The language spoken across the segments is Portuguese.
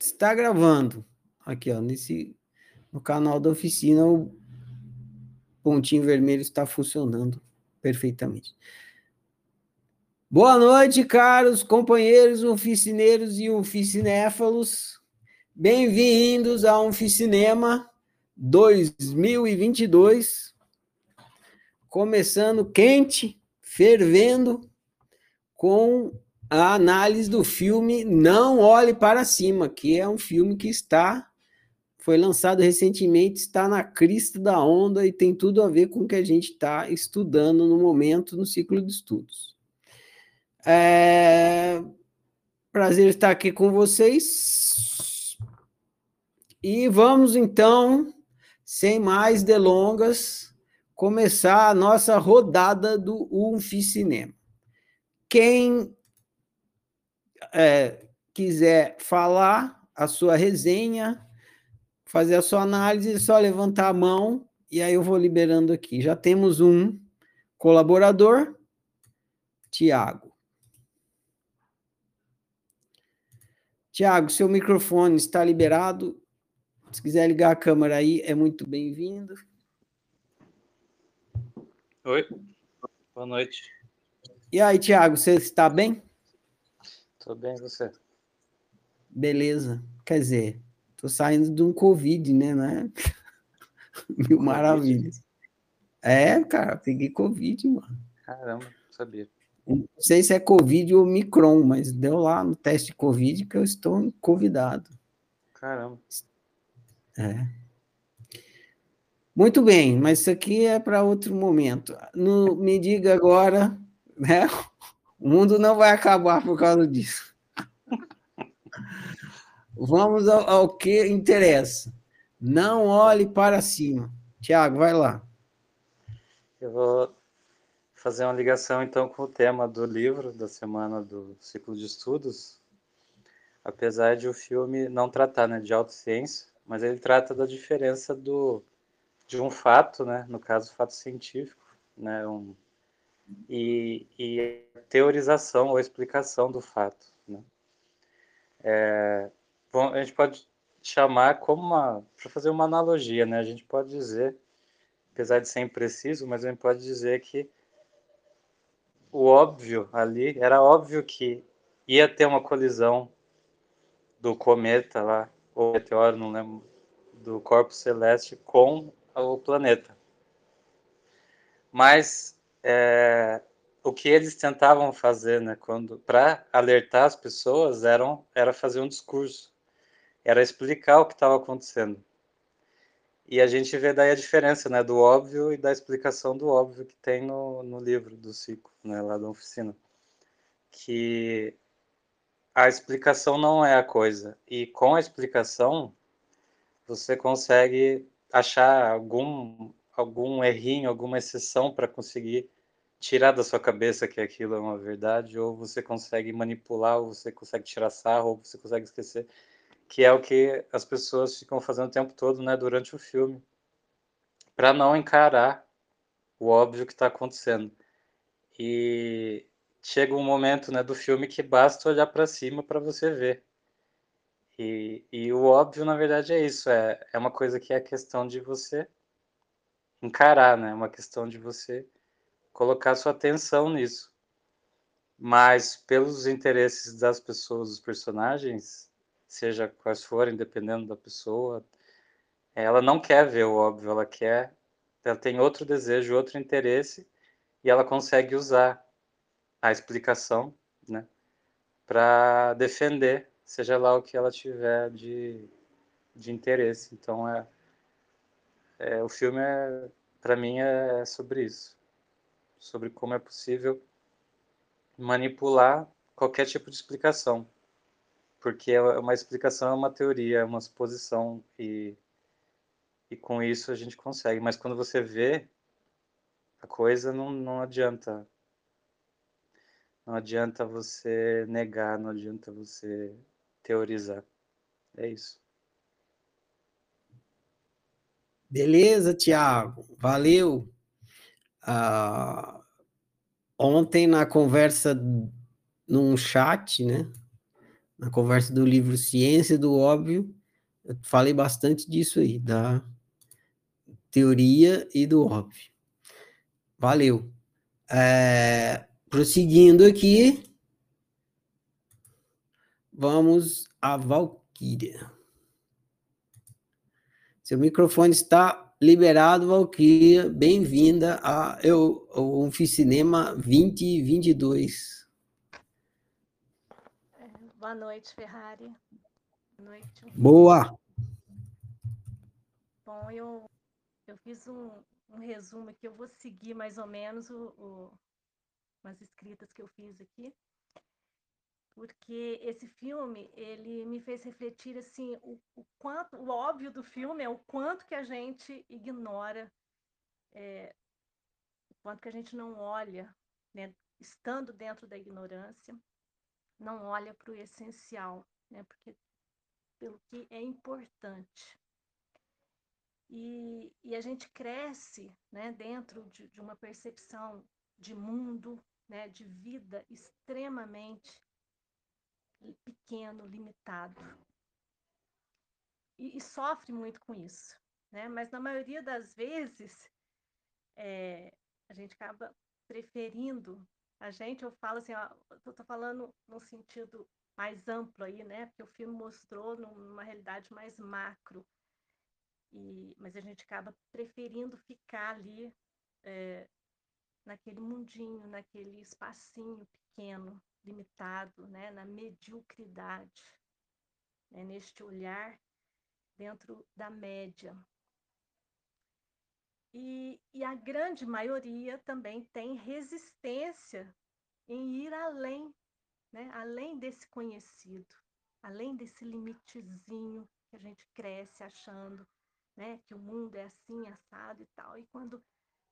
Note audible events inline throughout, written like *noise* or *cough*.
está gravando. Aqui, ó, nesse no canal da oficina, o pontinho vermelho está funcionando perfeitamente. Boa noite, caros companheiros oficineiros e oficinéfalos. Bem-vindos a Oficinema 2022. Começando quente, fervendo, com a análise do filme Não Olhe para Cima, que é um filme que está foi lançado recentemente, está na crista da onda e tem tudo a ver com o que a gente está estudando no momento no ciclo de estudos. É... Prazer estar aqui com vocês. E vamos então, sem mais delongas, começar a nossa rodada do UNFI Cinema. Quem é, quiser falar a sua resenha, fazer a sua análise, é só levantar a mão e aí eu vou liberando aqui. Já temos um colaborador, Tiago. Tiago, seu microfone está liberado. Se quiser ligar a câmera aí, é muito bem-vindo. Oi, boa noite. E aí, Tiago, você está bem? Tô bem, você? Beleza. Quer dizer, tô saindo de um Covid, né? né? *laughs* Mil maravilhas. É, cara, peguei Covid, mano. Caramba, sabia. Não sei se é Covid ou Micron, mas deu lá no teste de Covid que eu estou convidado. Caramba. É. Muito bem, mas isso aqui é para outro momento. No, me diga agora, né? O mundo não vai acabar por causa disso. Vamos ao, ao que interessa. Não olhe para cima. Tiago, vai lá. Eu vou fazer uma ligação então com o tema do livro da semana do ciclo de estudos. Apesar de o filme não tratar né, de autociência, mas ele trata da diferença do, de um fato, né, no caso, fato científico, né, um, e, e teorização ou explicação do fato. Né? É, bom, a gente pode chamar como uma, para fazer uma analogia, né? A gente pode dizer, apesar de ser impreciso, mas a gente pode dizer que o óbvio ali, era óbvio que ia ter uma colisão do cometa lá, ou meteoro, não lembro, do corpo celeste com o planeta. Mas é, o que eles tentavam fazer, né, quando para alertar as pessoas, eram, era fazer um discurso, era explicar o que estava acontecendo. E a gente vê daí a diferença, né, do óbvio e da explicação do óbvio que tem no, no livro do Cico, né, lá da oficina. Que a explicação não é a coisa. E com a explicação, você consegue achar algum, algum errinho, alguma exceção para conseguir tirar da sua cabeça que aquilo é uma verdade, ou você consegue manipular, ou você consegue tirar sarro, ou você consegue esquecer que é o que as pessoas ficam fazendo o tempo todo, né, durante o filme, para não encarar o óbvio que está acontecendo. E chega um momento, né, do filme que basta olhar para cima para você ver. E, e o óbvio, na verdade, é isso. É, é uma coisa que é questão de você encarar, né? É uma questão de você colocar sua atenção nisso. Mas pelos interesses das pessoas, dos personagens, seja quais forem, dependendo da pessoa, ela não quer ver o óbvio, ela quer, ela tem outro desejo, outro interesse, e ela consegue usar a explicação, né, para defender, seja lá o que ela tiver de, de interesse. Então, é, é o filme, é, para mim, é sobre isso, sobre como é possível manipular qualquer tipo de explicação porque é uma explicação é uma teoria, é uma suposição e e com isso a gente consegue. Mas quando você vê a coisa, não, não adianta. Não adianta você negar, não adianta você teorizar. É isso. Beleza, Tiago. Valeu. Ah, ontem na conversa num chat, né? na conversa do livro Ciência do Óbvio, eu falei bastante disso aí, da teoria e do óbvio. Valeu. É, prosseguindo aqui, vamos a Valkyria. Seu microfone está liberado, Valkyria. Bem-vinda ao Oficinema 2022. É, boa noite, Ferrari. Boa noite. Boa! Bom, eu, eu fiz um, um resumo aqui, eu vou seguir mais ou menos o, o, as escritas que eu fiz aqui porque esse filme ele me fez refletir assim o, o, quanto o óbvio do filme é o quanto que a gente ignora é, o quanto que a gente não olha né, estando dentro da ignorância não olha para o essencial né porque pelo que é importante. E, e a gente cresce né dentro de, de uma percepção de mundo né de vida extremamente pequeno, limitado. E, e, sofre muito com isso. Né? Mas na maioria das vezes, é, a gente acaba preferindo. A gente, eu falo assim, eu estou falando no sentido mais amplo aí, né? Porque o filme mostrou numa realidade mais macro. E, mas a gente acaba preferindo ficar ali é, naquele mundinho, naquele espacinho pequeno, limitado, né, na mediocridade, né, neste olhar dentro da média. E, e a grande maioria também tem resistência em ir além, né, além desse conhecido, além desse limitezinho que a gente cresce achando né, que o mundo é assim, assado e tal. E quando,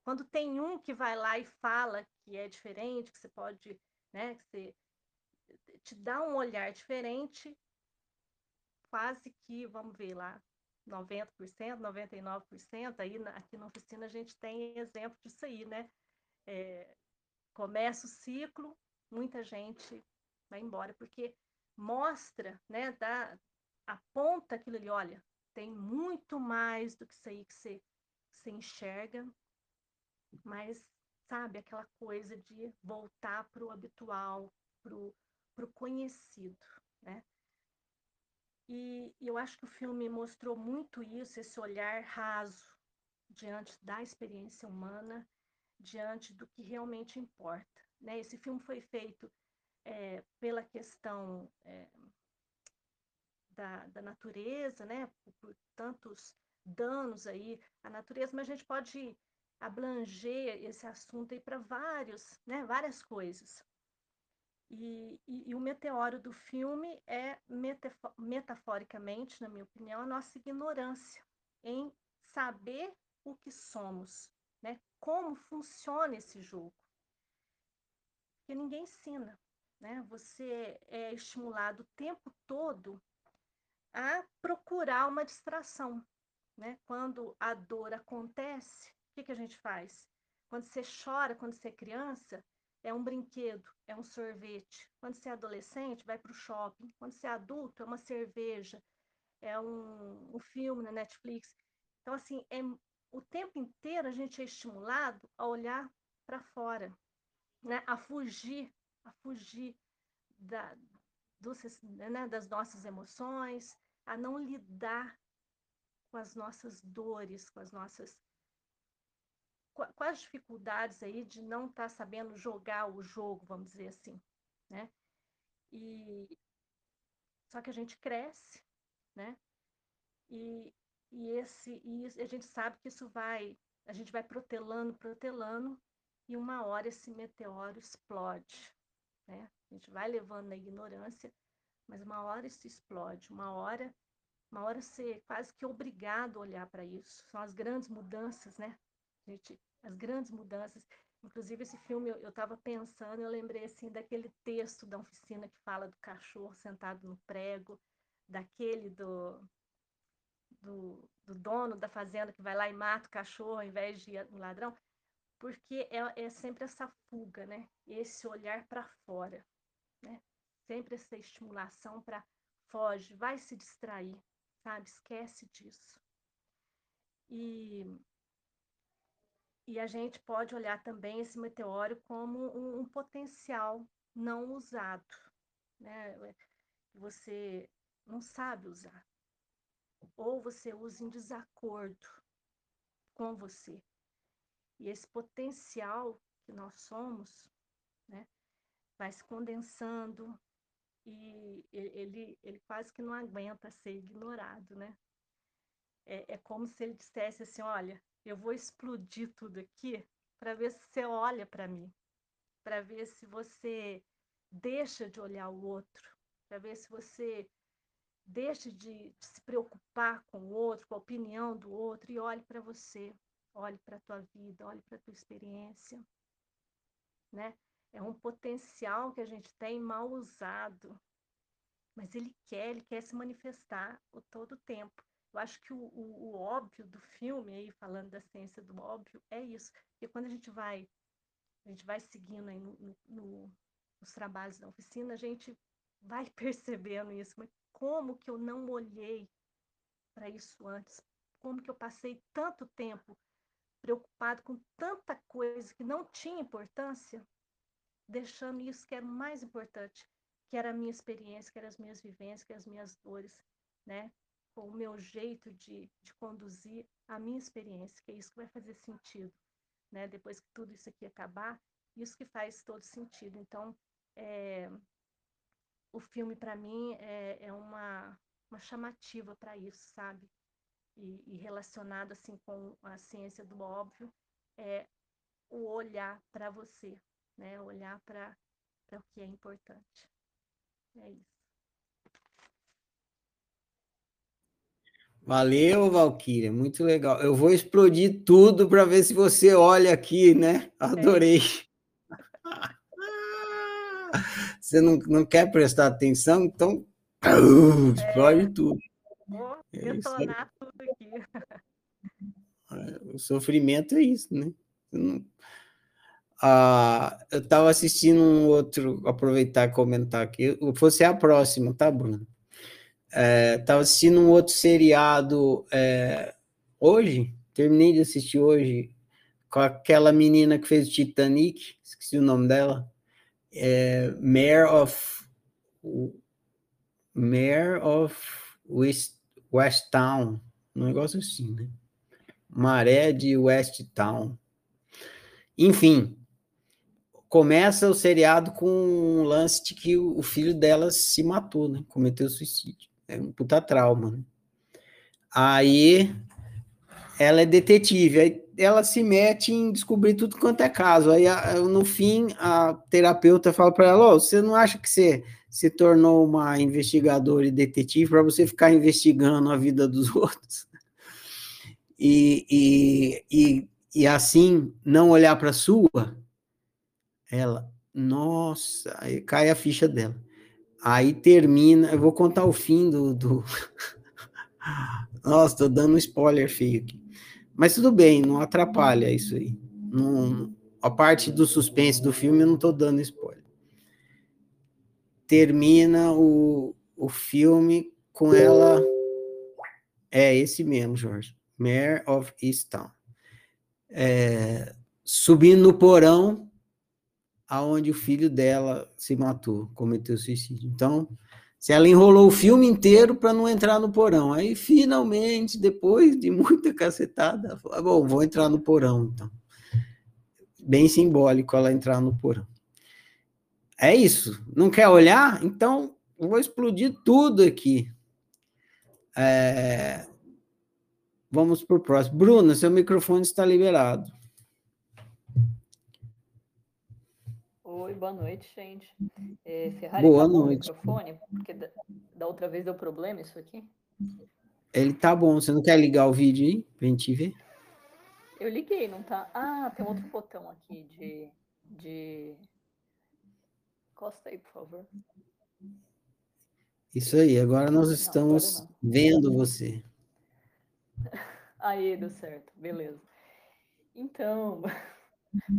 quando tem um que vai lá e fala que é diferente, que você pode né? Que você te dá um olhar diferente, quase que, vamos ver lá, 90%, 99%, aí na, aqui na oficina a gente tem exemplo disso aí, né? É, começa o ciclo, muita gente vai embora, porque mostra, né, dá, aponta aquilo ali, olha, tem muito mais do que isso aí que você, que você enxerga, mas sabe? Aquela coisa de voltar para o habitual, para o conhecido, né? E, e eu acho que o filme mostrou muito isso, esse olhar raso diante da experiência humana, diante do que realmente importa. Né? Esse filme foi feito é, pela questão é, da, da, natureza, né? Por, por, tantos danos aí à natureza, mas a gente pode abranger esse assunto aí para vários, né, várias coisas. E, e, e, o meteoro do filme é, metaforicamente, na minha opinião, a nossa ignorância em saber o que somos, né? como funciona esse jogo. Porque ninguém ensina. Né? Você é estimulado o tempo todo a procurar uma distração. Né? Quando a dor acontece, que, que a gente faz? Quando você chora, quando você é criança, é um brinquedo, é um sorvete. Quando você é adolescente, vai para o shopping. Quando você é adulto, é uma cerveja, é um, um filme na Netflix. Então, assim, é, o tempo inteiro a gente é estimulado a olhar para fora, né? a fugir, a fugir da, né? das nossas emoções, a não lidar com as nossas dores, com as nossas quais as dificuldades aí de não estar tá sabendo jogar o jogo, vamos dizer assim, né? E só que a gente cresce, né? E, e esse e a gente sabe que isso vai, a gente vai protelando, protelando e uma hora esse meteoro explode, né? A gente vai levando na ignorância, mas uma hora isso explode, uma hora uma hora ser quase que obrigado a olhar para isso. São as grandes mudanças, né? A gente as grandes mudanças. Inclusive, esse filme, eu estava pensando, eu lembrei assim daquele texto da oficina que fala do cachorro sentado no prego, daquele do, do, do dono da fazenda que vai lá e mata o cachorro ao invés de um ladrão, porque é, é sempre essa fuga, né? Esse olhar para fora, né? sempre essa estimulação para foge, vai se distrair, sabe? Esquece disso. E, e a gente pode olhar também esse meteoro como um, um potencial não usado, né? Você não sabe usar. Ou você usa em desacordo com você. E esse potencial que nós somos, né, vai se condensando e ele, ele quase que não aguenta ser ignorado, né? É, é como se ele dissesse assim, olha, eu vou explodir tudo aqui para ver se você olha para mim, para ver se você deixa de olhar o outro, para ver se você deixa de, de, se preocupar com o outro, com a opinião do outro e olhe para você, olhe para a tua vida, olhe para a tua experiência, né? É um potencial que a gente tem mal usado, mas ele quer, ele quer se manifestar o todo o tempo. Eu acho que o, o, o óbvio do filme, aí falando da ciência do óbvio, é isso. Porque quando a gente vai, a gente vai seguindo aí no, no, no, nos trabalhos da oficina, a gente vai *laughs* percebendo isso. Mas como que eu não olhei para isso antes? Como que eu passei tanto tempo preocupado com tanta coisa que não tinha importância, deixando isso que era o mais importante, que era a minha experiência, que eram as minhas vivências, que eram as minhas dores, né? Com o meu jeito de, de conduzir a minha experiência, que é isso que vai fazer sentido, né? Depois que tudo isso aqui acabar, isso que faz todo sentido. Então, é, o filme para mim é, é uma, uma chamativa para isso, sabe? E, e, relacionado assim com a ciência do óbvio é o olhar para você, né? Olhar para o que é importante. É isso. Valeu, Valquíria, muito legal. Eu vou explodir tudo para ver se você olha aqui, né? Adorei. É. você não, não quer prestar atenção, então uh, explode é. tudo. Vou é detonar tudo aqui. É, o sofrimento é isso, né? Não... Ah, eu estava assistindo um outro, aproveitar e comentar aqui. Você é a próxima, tá, Bruno? Estava é, assistindo um outro seriado é, hoje, terminei de assistir hoje, com aquela menina que fez o Titanic, esqueci o nome dela é, Mayor of Mayor of West, West Town, um negócio assim, né? Maré de West Town. Enfim, começa o seriado com um lance de que o filho dela se matou, né? Cometeu suicídio. É um puta trauma, né? Aí ela é detetive, aí ela se mete em descobrir tudo quanto é caso. Aí, no fim, a terapeuta fala para ela: oh, você não acha que você se tornou uma investigadora e detetive para você ficar investigando a vida dos *laughs* outros? E, e, e, e assim, não olhar para sua? Ela, nossa, aí cai a ficha dela. Aí termina, eu vou contar o fim do. do... *laughs* Nossa, tô dando um spoiler feio aqui. Mas tudo bem, não atrapalha isso aí. Não, a parte do suspense do filme eu não estou dando spoiler. Termina o, o filme com ela. É esse mesmo, Jorge. Mayor of Easttown. É, subindo no porão aonde o filho dela se matou, cometeu suicídio. Então, se ela enrolou o filme inteiro para não entrar no porão. Aí, finalmente, depois de muita cacetada, ela falou: ah, bom, vou entrar no porão, então. Bem simbólico ela entrar no porão. É isso. Não quer olhar? Então, vou explodir tudo aqui. É... Vamos para o próximo. Bruna, seu microfone está liberado. Oi, boa noite, gente. É, Ferrari boa noite. o microfone, porque da, da, outra vez deu problema isso aqui. Ele tá bom. Você não quer ligar o vídeo aí pra gente ver? Eu liguei, não tá? Ah, tem outro botão aqui de. de... Costa aí, por favor. Isso aí, agora nós estamos não, vendo você. *laughs* Aí, deu certo, beleza. Então, *laughs*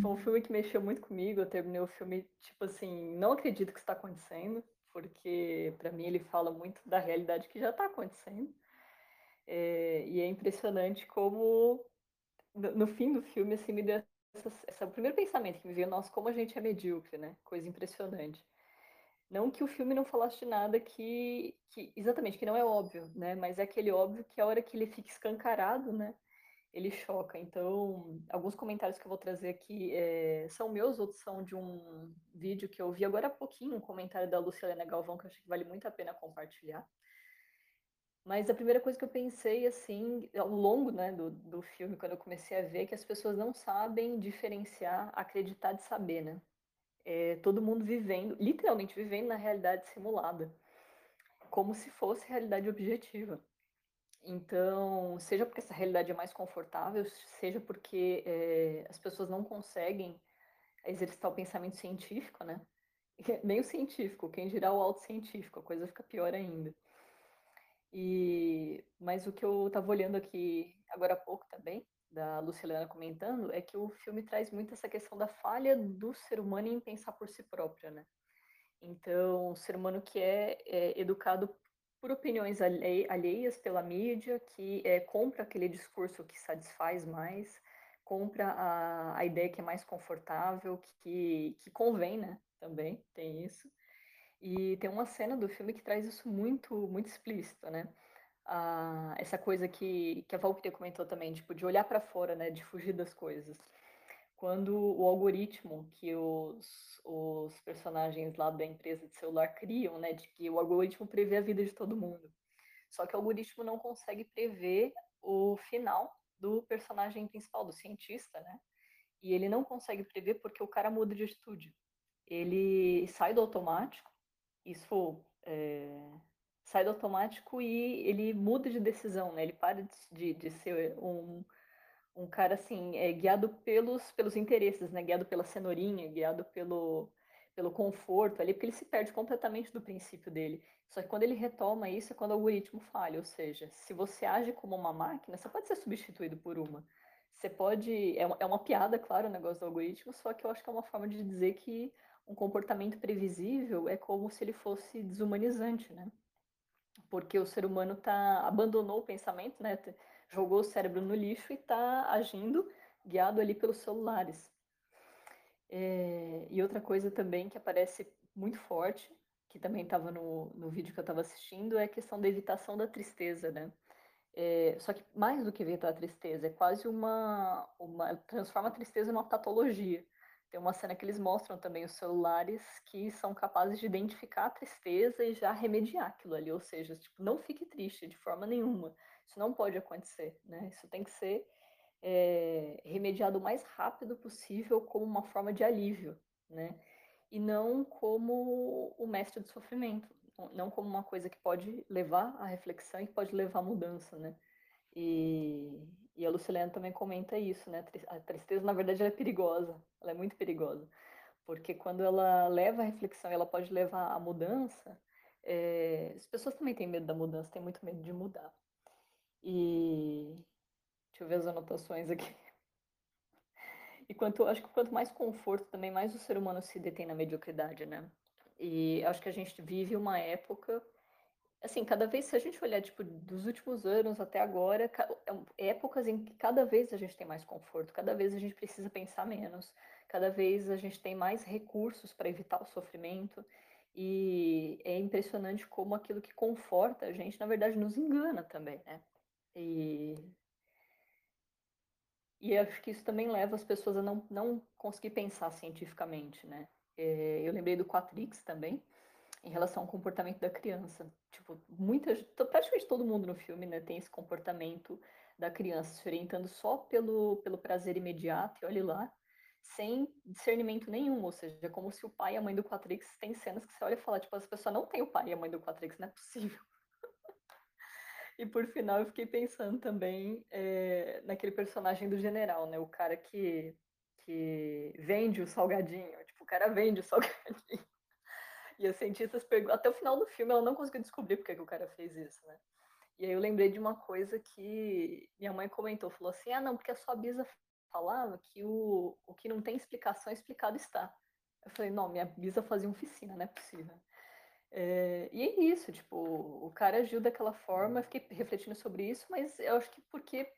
foi um filme que mexeu muito comigo. Eu terminei o filme, tipo assim, não acredito que está acontecendo. porque para mim ele fala muito da realidade que já está acontecendo. É, e é impressionante como, no, no, fim do filme, assim, me deu esse o primeiro pensamento que me veio, nossa, como a gente é medíocre, né? Coisa impressionante. Não que o filme não falasse de nada que, que exatamente, que não é óbvio, né? Mas é aquele óbvio que a hora que ele fica escancarado, né? Ele choca. Então, alguns comentários que eu vou trazer aqui é, são meus, outros são de um vídeo que eu vi agora há pouquinho, um comentário da Luciana Galvão, que eu acho que vale muito a pena compartilhar. Mas a primeira coisa que eu pensei, assim, ao longo né, do, do filme, quando eu comecei a ver, é que as pessoas não sabem diferenciar acreditar de saber, né? É, todo mundo vivendo, literalmente vivendo na realidade simulada, como se fosse realidade objetiva. Então, seja porque essa realidade é mais confortável, seja porque é, as pessoas não conseguem exercitar o pensamento científico, né? *laughs* Nem o científico, quem dirá o autocientífico, a coisa fica pior ainda. E, mas o que eu estava olhando aqui agora há pouco também, da Lucilena comentando, é que o filme traz muito essa questão da falha do ser humano em pensar por si próprio, né? Então, o ser humano que é, é educado por opiniões alheias pela mídia, que é, compra aquele discurso que satisfaz mais, compra a, a ideia que é mais confortável, que, que convém, né? Também tem isso. E tem uma cena do filme que traz isso muito, muito explícito, né? Ah, essa coisa que, que a Valkyria comentou também, tipo, de olhar para fora, né? De fugir das coisas. Quando o algoritmo que os, os personagens lá da empresa de celular criam, né? De que o algoritmo prevê a vida de todo mundo. Só que o algoritmo não consegue prever o final do personagem principal, do cientista, né? E ele não consegue prever porque o cara muda de atitude. Ele sai do automático isso é, sai do automático e ele muda de decisão, né? Ele para de, de ser um, um cara assim, é, guiado pelos, pelos interesses, né? Guiado pela cenourinha, guiado pelo, pelo conforto ali, porque ele se perde completamente do princípio dele. Só que quando ele retoma isso é quando o algoritmo falha, ou seja, se você age como uma máquina, você pode ser substituído por uma. Você pode. É uma, é uma piada, claro, o negócio do algoritmo, só que eu acho que é uma forma de dizer que um comportamento previsível é como se ele fosse desumanizante, né? Porque o ser humano tá abandonou o pensamento, né? Jogou o cérebro no lixo e está agindo guiado ali pelos celulares. É, e outra coisa também que aparece muito forte, que também estava no, no vídeo que eu estava assistindo, é a questão da evitação da tristeza, né? É, só que mais do que evitar a tristeza, é quase uma, uma transforma a tristeza numa patologia. Tem uma cena que eles mostram também os celulares que são capazes de identificar a tristeza e já remediar aquilo ali, ou seja, tipo, não fique triste de forma nenhuma. Isso não pode acontecer, né? Isso tem que ser é, remediado o mais rápido possível como uma forma de alívio, né? E não como o mestre do sofrimento, não como uma coisa que pode levar à reflexão e que pode levar à mudança, né? E, e a Lucilena também comenta isso, né? A tristeza, na verdade, é perigosa. Ela é muito perigosa. Porque quando ela leva a reflexão, ela pode levar à mudança. É... As pessoas também têm medo da mudança, têm muito medo de mudar. E deixa eu ver as anotações aqui. *laughs* E quanto, acho que quanto mais conforto, também mais o ser humano se detém na mediocridade, né? E acho que a gente vive uma época assim, cada vez, se a gente olhar, tipo, dos últimos anos até agora, é épocas em que cada vez a gente tem mais conforto, cada vez a gente precisa pensar menos, cada vez a gente tem mais recursos para evitar o sofrimento, e é impressionante como aquilo que conforta a gente, na verdade, nos engana também, né? E, e acho que isso também leva as pessoas a não, não conseguir pensar cientificamente, né? É, eu lembrei do Quatrix também, em relação ao comportamento da criança. Tipo, muitas, praticamente todo mundo no filme, né, tem esse comportamento da criança se orientando só pelo, pelo prazer imediato, e olhe lá, sem discernimento nenhum, ou seja, é como se o pai e a mãe do Quatrix tem cenas que você olha e fala, tipo, essa pessoa não tem o pai e a mãe do Quatrix, não é possível. E por final eu fiquei pensando também é, naquele personagem do general, né, o cara que, que vende o salgadinho, tipo, o cara vende o *laughs* salgadinho. E os cientistas perguntam, até o final do filme ela não conseguiu descobrir porque que o cara fez isso, né? E aí eu lembrei de uma coisa que minha mãe comentou, falou assim, ah não, porque a sua bisa falava que o, o que não tem explicação, explicado está. Eu falei, não, minha bisa fazia oficina, não é possível. É, e é isso, tipo, o cara agiu daquela forma, fiquei refletindo sobre isso, mas eu acho que porque,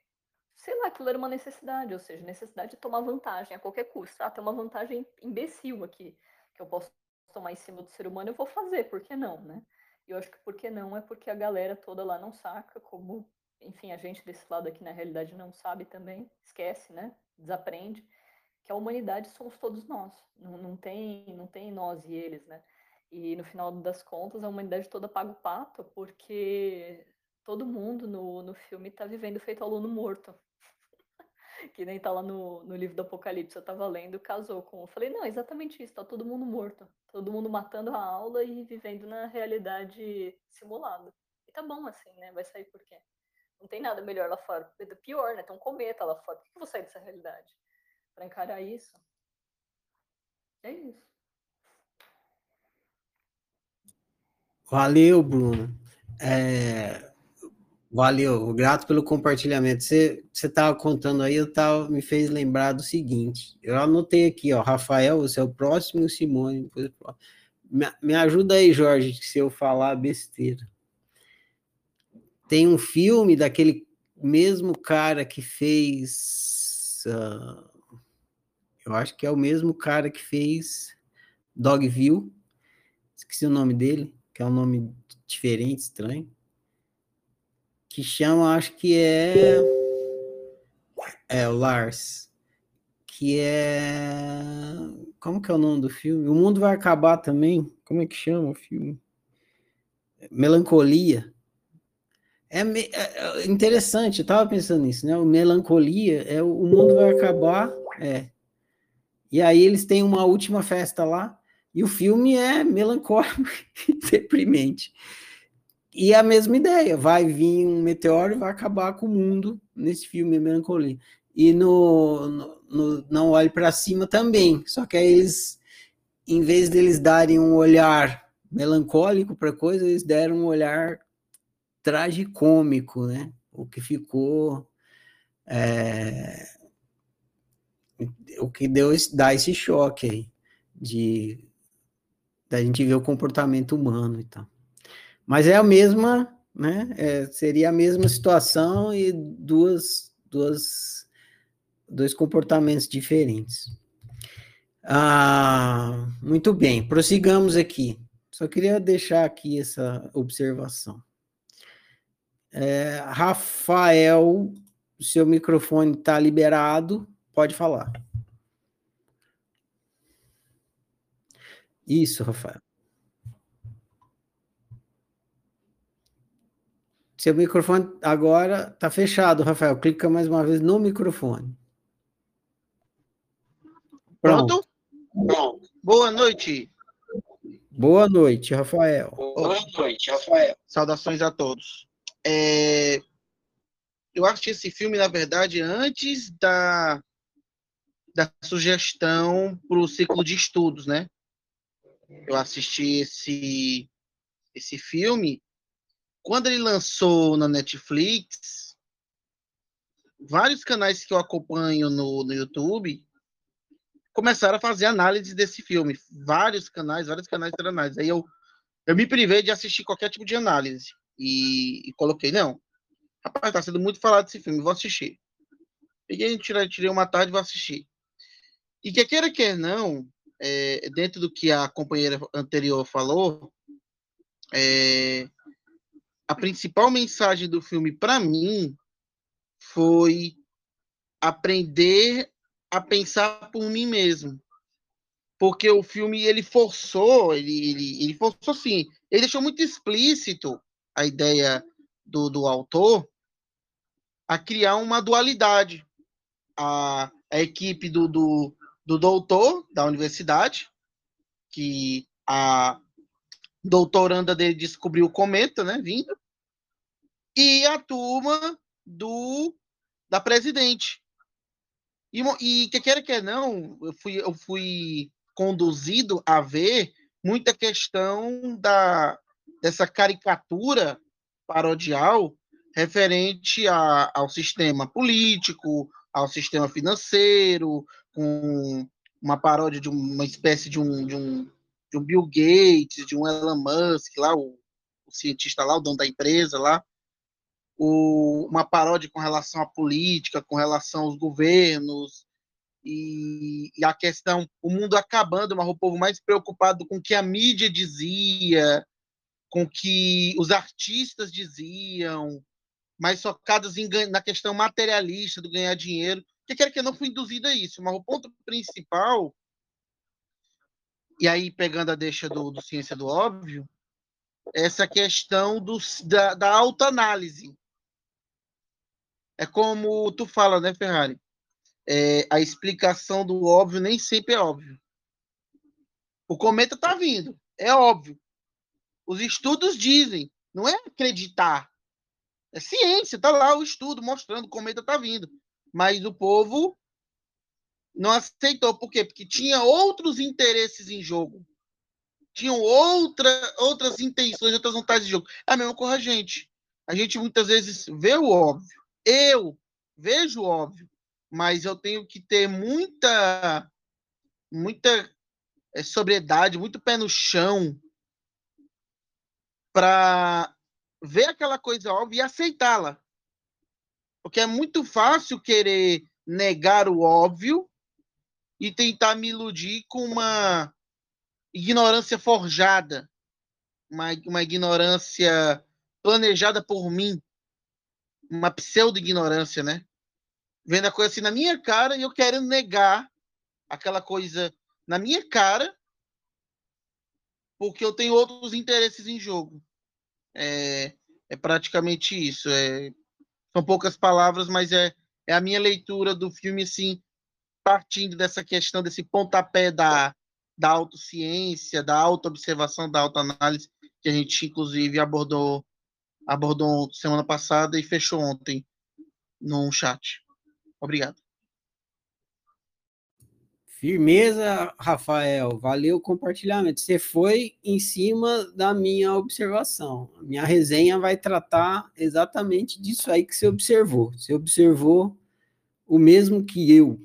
sei lá, aquilo era uma necessidade, ou seja, necessidade de tomar vantagem a qualquer custo. Ah, tem uma vantagem imbecil aqui, que eu posso tomar em cima do ser humano, eu vou fazer, por que não, né? E eu acho que por que não é porque a galera toda lá não saca, como, enfim, a gente desse lado aqui na realidade não sabe também, esquece, né? Desaprende, que a humanidade somos todos nós, não, não, tem, não tem nós e eles, né? E no final das contas, a humanidade toda paga o pato, porque todo mundo no, no filme está vivendo feito aluno morto. *laughs* que nem tá lá no, no livro do Apocalipse, eu tava lendo, casou com. Eu falei, não, exatamente isso, tá todo mundo morto. Todo mundo matando a aula e vivendo na realidade simulada. E tá bom assim, né? Vai sair por quê? Não tem nada melhor lá fora. Pior, né? Tem um cometa lá fora. Por que eu vou sair dessa realidade? Pra encarar isso? É isso. Valeu, Bruno. É, valeu, grato pelo compartilhamento. Você estava contando aí, eu tava, me fez lembrar do seguinte. Eu anotei aqui, ó, Rafael, você é o próximo, Simone. Me, me ajuda aí, Jorge, se eu falar besteira. Tem um filme daquele mesmo cara que fez. Uh, eu acho que é o mesmo cara que fez Dogville. Esqueci o nome dele que é um nome diferente, estranho, que chama, acho que é. É, o Lars. Que é. Como que é o nome do filme? O Mundo Vai Acabar também. Como é que chama o filme? Melancolia. É, me... é interessante, eu tava pensando nisso, né? O Melancolia é o Mundo Vai Acabar. É. E aí eles têm uma última festa lá e o filme é melancólico *laughs* e deprimente. E a mesma ideia, vai vir um meteoro e vai acabar com o mundo nesse filme Melancolia. E no, no, no Não Olhe para Cima também, só que aí eles, em vez deles darem um olhar melancólico para coisa, eles deram um olhar tragicômico, né? O que ficou... É, o que deu, dá esse choque aí de da gente ver o comportamento humano e tal. Mas é a mesma, né? É, seria a mesma situação e duas, duas, dois comportamentos diferentes. Ah, muito bem, prossigamos aqui. Só queria deixar aqui essa observação. É, Rafael, seu microfone está liberado, pode falar. Isso, Rafael. Seu microfone agora está fechado, Rafael. Clica mais uma vez no microfone. Pronto? Pronto. Boa noite. Boa noite, Rafael. Boa noite, Rafael. Saudações a todos. É... Eu assisti esse filme, na verdade, antes da, da sugestão para o ciclo de estudos, né? Eu assisti esse, esse filme. Quando ele lançou na Netflix, vários canais que eu acompanho no, no YouTube começaram a fazer análise desse filme. Vários canais, vários canais de análise. Aí eu, eu me privei de assistir qualquer tipo de análise. E, e coloquei, não. Rapaz, tá sendo muito falado desse filme, vou assistir. Peguei, tirei, uma tarde e vou assistir. E quer queira, quer não, é, dentro do que a companheira anterior falou, é, a principal mensagem do filme para mim foi aprender a pensar por mim mesmo. Porque o filme ele forçou, ele, ele, ele forçou sim, ele deixou muito explícito a ideia do, do autor a criar uma dualidade. A, a equipe do, do, do doutor da universidade, que a doutoranda dele descobriu o cometa, né, vindo, e a turma do da presidente. E, e que quer que não, eu fui, eu fui conduzido a ver muita questão da dessa caricatura parodial referente a, ao sistema político, ao sistema financeiro, com uma paródia de uma espécie de um, de um, de um Bill Gates, de um Elon Musk, lá, o, o cientista lá, o dono da empresa lá, o, uma paródia com relação à política, com relação aos governos, e, e, a questão, o mundo acabando, mas o povo mais preocupado com o que a mídia dizia, com o que os artistas diziam, mais focados em, na questão materialista do ganhar dinheiro, que quer que não foi induzido a isso, mas o ponto principal, e aí pegando a deixa do, do ciência do óbvio, essa questão do, da, da autoanálise. É como tu fala, né, Ferrari? é, a explicação do óbvio nem sempre é óbvio. O cometa está vindo, é óbvio. Os estudos dizem, não é acreditar. É ciência, está lá o estudo mostrando o cometa está vindo. Mas o povo não aceitou. Por quê? Porque tinha outros interesses em jogo. Tinham outra, outras intenções, outras vontades de jogo. É a mesma com a gente. A gente muitas vezes vê o óbvio. Eu vejo o óbvio mas eu tenho que ter muita muita é, sobriedade, muito pé no chão para ver aquela coisa óbvia e aceitá-la. Porque é muito fácil querer negar o óbvio e tentar me iludir com uma ignorância forjada, uma, uma ignorância planejada por mim, uma pseudo-ignorância, né? vendo a coisa assim na minha cara e eu querendo negar aquela coisa na minha cara porque eu tenho outros interesses em jogo. É, é praticamente isso. É, são poucas palavras, mas é, é a minha leitura do filme, assim, partindo dessa questão, desse pontapé da, da autociência, da autoobservação, da autoanálise, que a gente, inclusive, abordou, abordou semana passada e fechou ontem no chat. Obrigado. Firmeza, Rafael. Valeu o compartilhamento. Você foi em cima da minha observação. Minha resenha vai tratar exatamente disso aí que você observou. Você observou o mesmo que eu.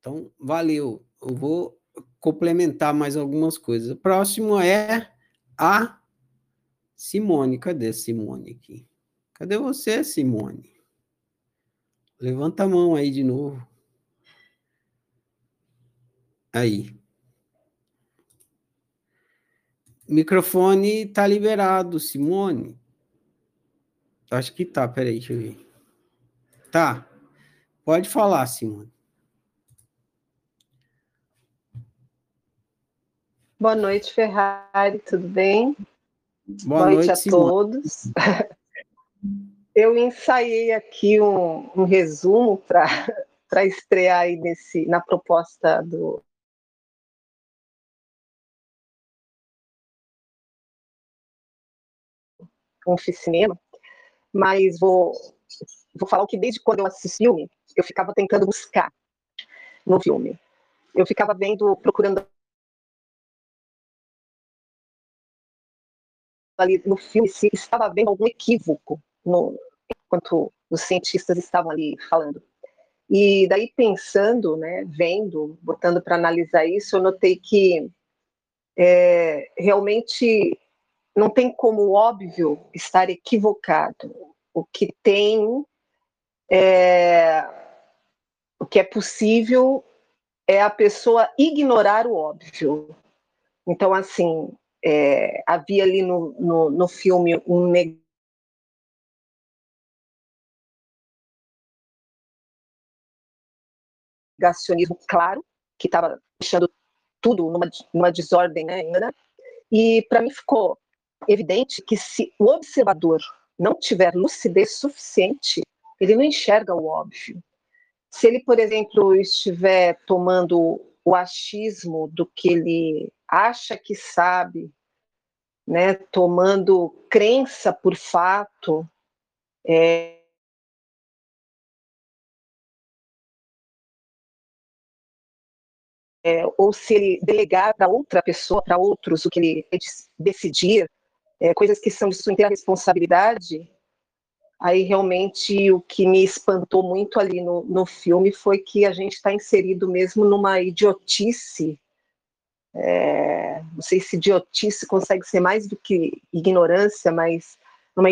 Então, valeu. Eu vou complementar mais algumas coisas. O próximo é a Simone. Cadê a Simone aqui? Cadê você, Simone? Levanta a mão aí de novo. Aí. Microfone tá liberado, Simone. Acho que tá, peraí, deixa eu ver. Tá. Pode falar, Simone. Boa noite, Ferrari, tudo bem? Boa, Boa noite, noite, a Simone. todos. *laughs* eu ensaiei aqui um, um resumo para *laughs* estrear aí nesse, na proposta do. Cinema, mas vou, vou falar que desde quando eu assisti filme, eu ficava tentando buscar no filme. Eu ficava vendo, procurando ali no filme se estava vendo algum equívoco no, enquanto os cientistas estavam ali falando. E daí pensando, né, vendo, botando para analisar isso, eu notei que é, realmente não tem como óbvio estar equivocado. O que tem, é, o que é possível é a pessoa ignorar o óbvio. Então, assim, é, havia ali no, no, no filme um negacionismo claro, que estava deixando tudo numa, numa desordem né, ainda. E para mim ficou evidente que se o observador não tiver lucidez suficiente, ele não enxerga o óbvio. Se ele, por exemplo, estiver tomando o achismo do que ele acha que sabe, né, tomando crença por fato, é, é, ou se ele delegar para outra pessoa, para outros, o que ele decidir, é, coisas que são de sua inteira responsabilidade, aí realmente o que me espantou muito ali no, no filme foi que a gente está inserido mesmo numa idiotice É, não sei se idiotice consegue ser mais do que ignorância, mas numa,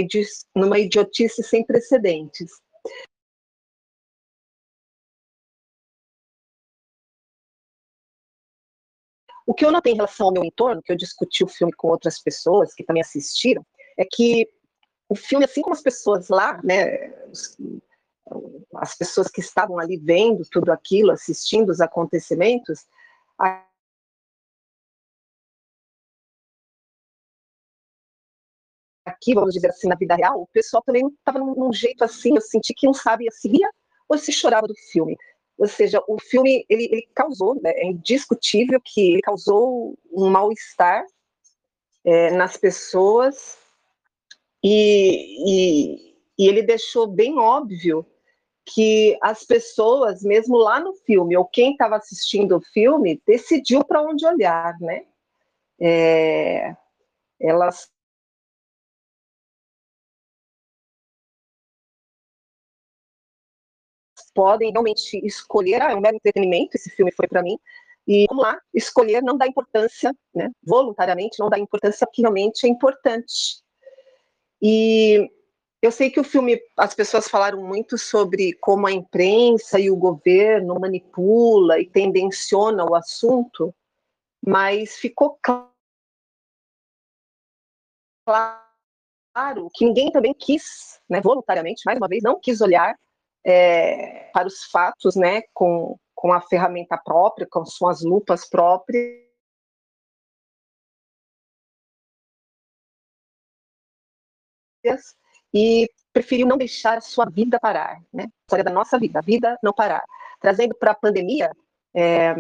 numa idiotice sem precedentes. O que eu notei em relação ao meu entorno, que eu discuti o filme com outras pessoas que também assistiram, é que o filme, assim como as pessoas lá, né, as pessoas que estavam ali vendo tudo aquilo, assistindo os acontecimentos, aqui, vamos dizer assim, na vida real, o pessoal também estava num, num, jeito assim, eu senti que não sabia se ria ou se chorava do filme. Ou seja, o filme, ele, ele causou, né, é indiscutível que ele causou um mal-estar é, nas pessoas e, e, e ele deixou bem óbvio que as pessoas, mesmo lá no filme, ou quem estava assistindo o filme, decidiu para onde olhar, né? É, elas podem realmente escolher, ah, é um mero entretenimento, esse filme foi para mim, e vamos lá, escolher não dá importância, né, voluntariamente, não dá importância que realmente é importante. E eu sei que o filme, as pessoas falaram muito sobre como a imprensa e o governo manipula e tendenciona o assunto, mas ficou claro que ninguém também quis, né, voluntariamente, mais uma vez, não quis olhar é, para os fatos, né, com, com a ferramenta própria, com suas lupas próprias. E preferiu não deixar a sua vida parar, né? A história da nossa vida, a vida não parar. Trazendo para a pandemia, é,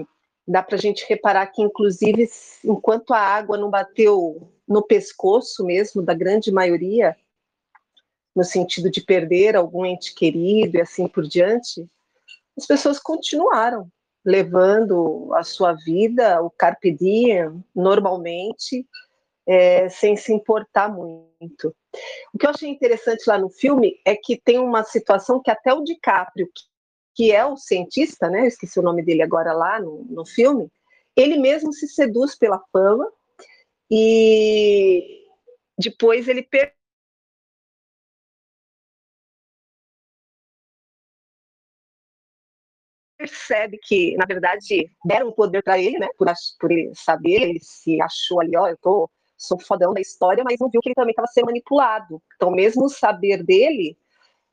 dá para a gente reparar que, inclusive, enquanto a água não bateu no pescoço mesmo da grande maioria, no sentido de perder algum ente querido e assim por diante, as pessoas continuaram levando a sua vida, o carpe diem, normalmente, é, sem se importar muito. O que eu achei interessante lá no filme é que tem uma situação que até o DiCaprio, que é o cientista, né, eu esqueci o nome dele agora lá no, no filme, ele mesmo se seduz pela fama e depois ele percebe que, na verdade, deram poder para ele, né? Por, por, ele saber, ele se achou ali, ó, eu tô, sou fodão da história, mas não viu que ele também estava sendo manipulado. Então, mesmo o saber dele,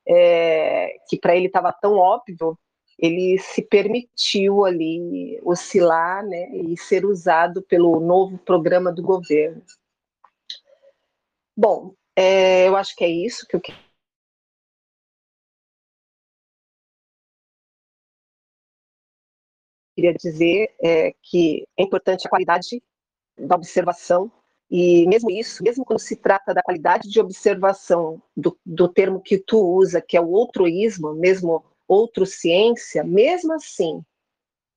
é, que para ele estava tão óbvio, ele se permitiu ali oscilar, né? E ser usado pelo novo programa do governo. Bom, é, eu acho que é isso que eu queria dizer é que é importante a qualidade da observação, e mesmo isso, mesmo quando se trata da qualidade de observação do, do termo que tu usa, que é o outroísmo, mesmo outro ciência, mesmo assim,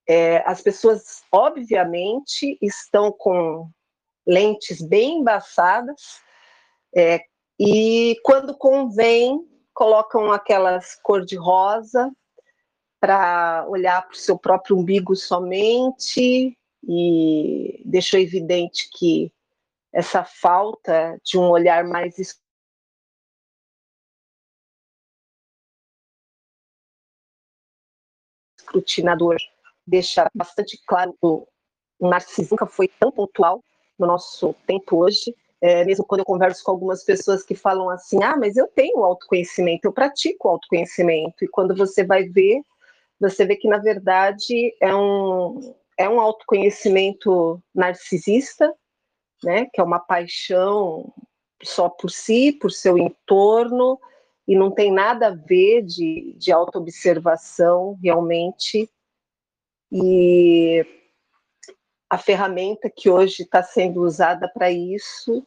é, as pessoas, obviamente, estão com lentes bem embaçadas, é, e quando convém, colocam aquelas cor de rosa, para olhar para o seu próprio umbigo somente e deixou evidente que essa falta de um olhar mais escrutinador deixa bastante claro que o narcisismo nunca foi tão pontual no nosso tempo hoje, é, mesmo quando eu converso com algumas pessoas que falam assim, ah, mas eu tenho autoconhecimento, eu pratico autoconhecimento, e quando você vai ver, você vê que, na verdade, é um, é um autoconhecimento narcisista, né, que é uma paixão só por si, por seu entorno, e não tem nada a ver de, de autoobservação realmente. E a ferramenta que hoje está sendo usada para isso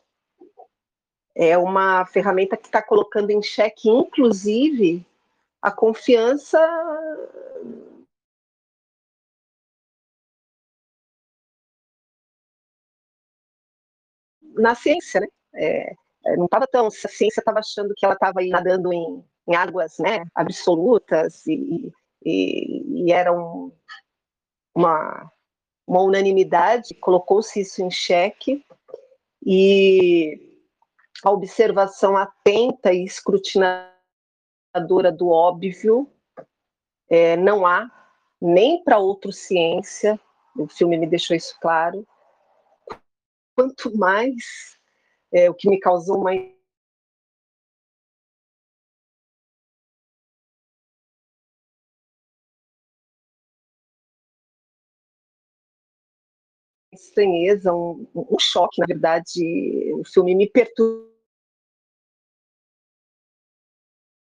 é uma ferramenta que está colocando em xeque, inclusive, a confiança na ciência, né? É, é não estava tão, a ciência estava achando que ela estava nadando em, em, águas, né, absolutas e, e, e era um, uma uma unanimidade, colocou-se isso em xeque, e a observação atenta e escrutinadora do óbvio é, não há, nem para outra ciência, o filme me deixou isso claro, quanto mais é, o que me causou uma estranheza, um, um choque, na verdade, o filme me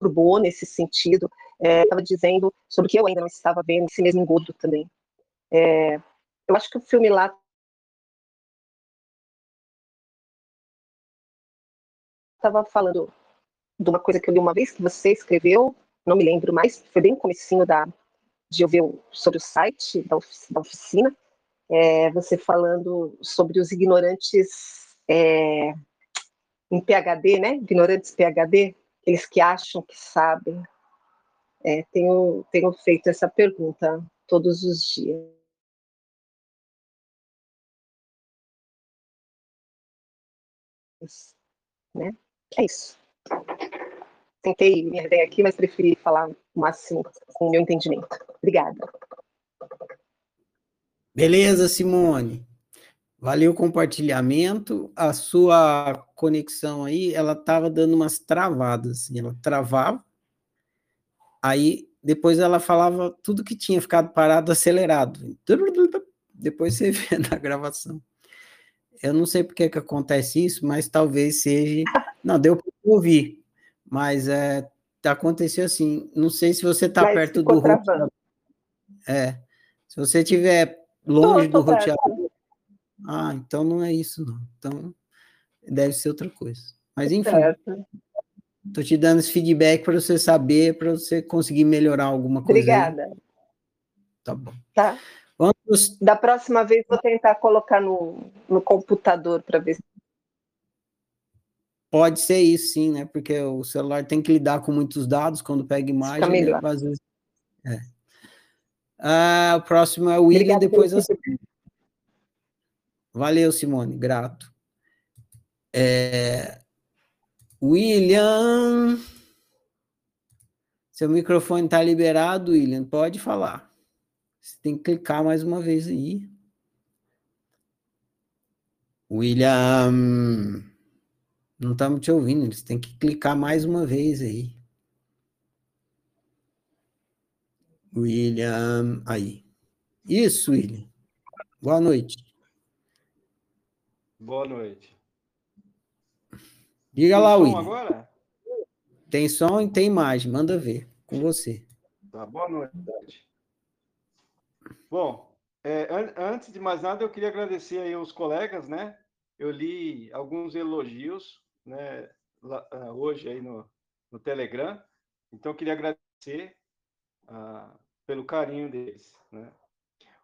perturbou nesse sentido. Estava é, dizendo sobre que eu ainda não estava vendo esse mesmo engodo também. É, eu acho que o filme lá estava falando de uma coisa que eu li uma vez que você escreveu, não me lembro mais, foi bem no comecinho da, de eu ver sobre o site da, da oficina, é, você falando sobre os ignorantes é, em PHD, né? Ignorantes PHD, aqueles que acham que sabem. É, tenho, tenho feito essa pergunta todos os dias. Né? É isso. Tentei me ideia aqui, mas preferi falar máximo com o meu entendimento. Obrigada. Beleza, Simone. Valeu o compartilhamento. A sua conexão aí, ela estava dando umas travadas. Assim, ela travava, aí depois ela falava tudo que tinha ficado parado, acelerado. Depois você *laughs* vê na gravação. Eu não sei por que, acontece isso, mas talvez seja. *laughs* Não, deu para ouvir, mas é, aconteceu assim. Não sei se você está perto do roteador. É. Se você estiver longe do roteador. Ah, então não é isso, não. Então deve ser outra coisa. Mas enfim. Certo. Tô te dando esse feedback para você saber, para você conseguir melhorar alguma coisa. Obrigada. Aí. Tá bom. Tá. Vamos... Da próxima vez vou tentar colocar no, no computador para ver. Pode ser isso, sim, né? Porque o celular tem que lidar com muitos dados quando pega imagem. Né? Às vezes... É. Ah, o próximo é o William, Obrigada depois você. Valeu, Simone, grato. É... William. Seu microfone está liberado, William. Pode falar. Você tem que clicar mais uma vez aí. William. Não estamos te ouvindo. Você tem que clicar mais uma vez aí. William, aí. Isso, William. Boa noite. Boa noite. Diga tem lá, William. agora? Tem som e tem imagem. Manda ver. Com você. Tá, boa noite. Bom, é, an antes de mais nada, eu queria agradecer aí aos colegas, né? Eu li alguns elogios, né? Lá, uh, hoje aí no, no Telegram. Então, eu queria agradecer uh, pelo carinho deles, né?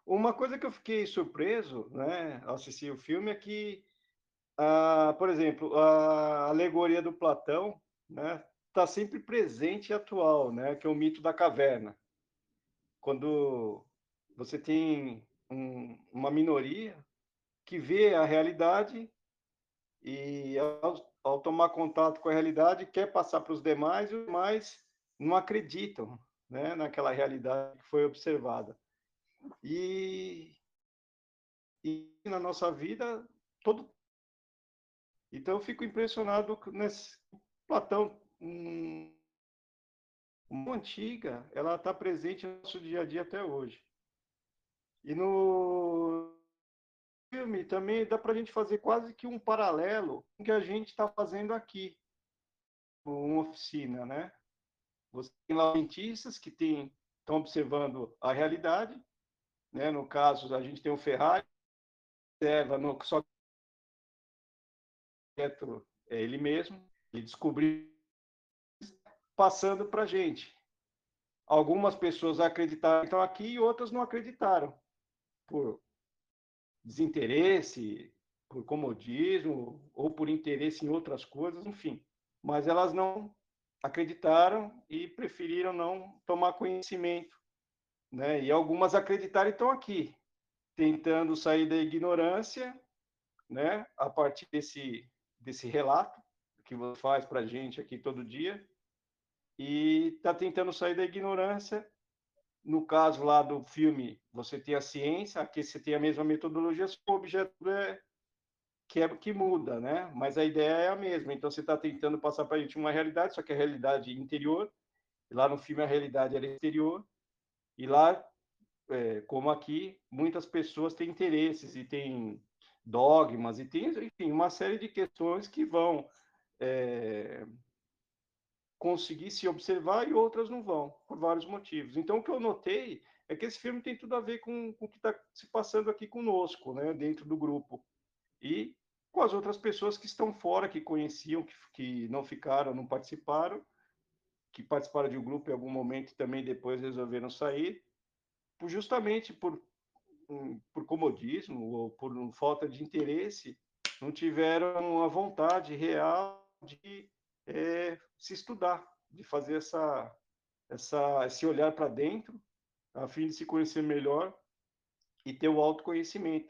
Uma coisa que eu fiquei surpreso, né, ao assistir o filme é que, ah, por exemplo, a alegoria do Platão, né, está sempre presente e atual, né, que é o mito da caverna. Quando você tem um, uma minoria que vê a realidade e ao, ao, tomar contato com a realidade quer passar para os demais e os demais não acreditam, né, naquela realidade que foi observada. E, e na nossa vida, todo. Então, eu fico impressionado nesse. Platão, um, uma antiga, ela está presente no nosso dia a dia até hoje. E no filme também dá para a gente fazer quase que um paralelo com o que a gente está fazendo aqui, uma oficina, né? Você tem lá cientistas que estão observando a realidade, né? no caso, a gente tem o Ferrari, observa no, só é ele mesmo, ele descobriu passando para a gente. Algumas pessoas acreditaram aqui e outras não acreditaram, por desinteresse, por comodismo ou por interesse em outras coisas, enfim. Mas elas não acreditaram e preferiram não tomar conhecimento. Né? E algumas acreditaram e estão aqui, tentando sair da ignorância, né, a partir desse, desse relato que você faz para a gente aqui todo dia, e está tentando sair da ignorância. No caso lá do filme, você tem a ciência, aqui você tem a mesma metodologia, o objeto é que, é, que muda, né? Mas a ideia é a mesma. Então você está tentando passar para a gente uma realidade, só que a realidade interior. Lá no filme a realidade era exterior. E lá, é, como aqui, muitas pessoas têm interesses e têm dogmas e tem, enfim, uma série de questões que vão é, conseguir se observar e outras não vão, por vários motivos. Então, o que eu notei é que esse filme tem tudo a ver com, com o que está se passando aqui conosco, né, dentro do grupo. E com as outras pessoas que estão fora, que conheciam, que, que não ficaram, não participaram, que participaram de um grupo em algum momento e também depois resolveram sair, justamente por, por comodismo ou por falta de interesse, não tiveram a vontade real de é, se estudar, de fazer essa, essa, esse olhar para dentro, a fim de se conhecer melhor e ter o autoconhecimento.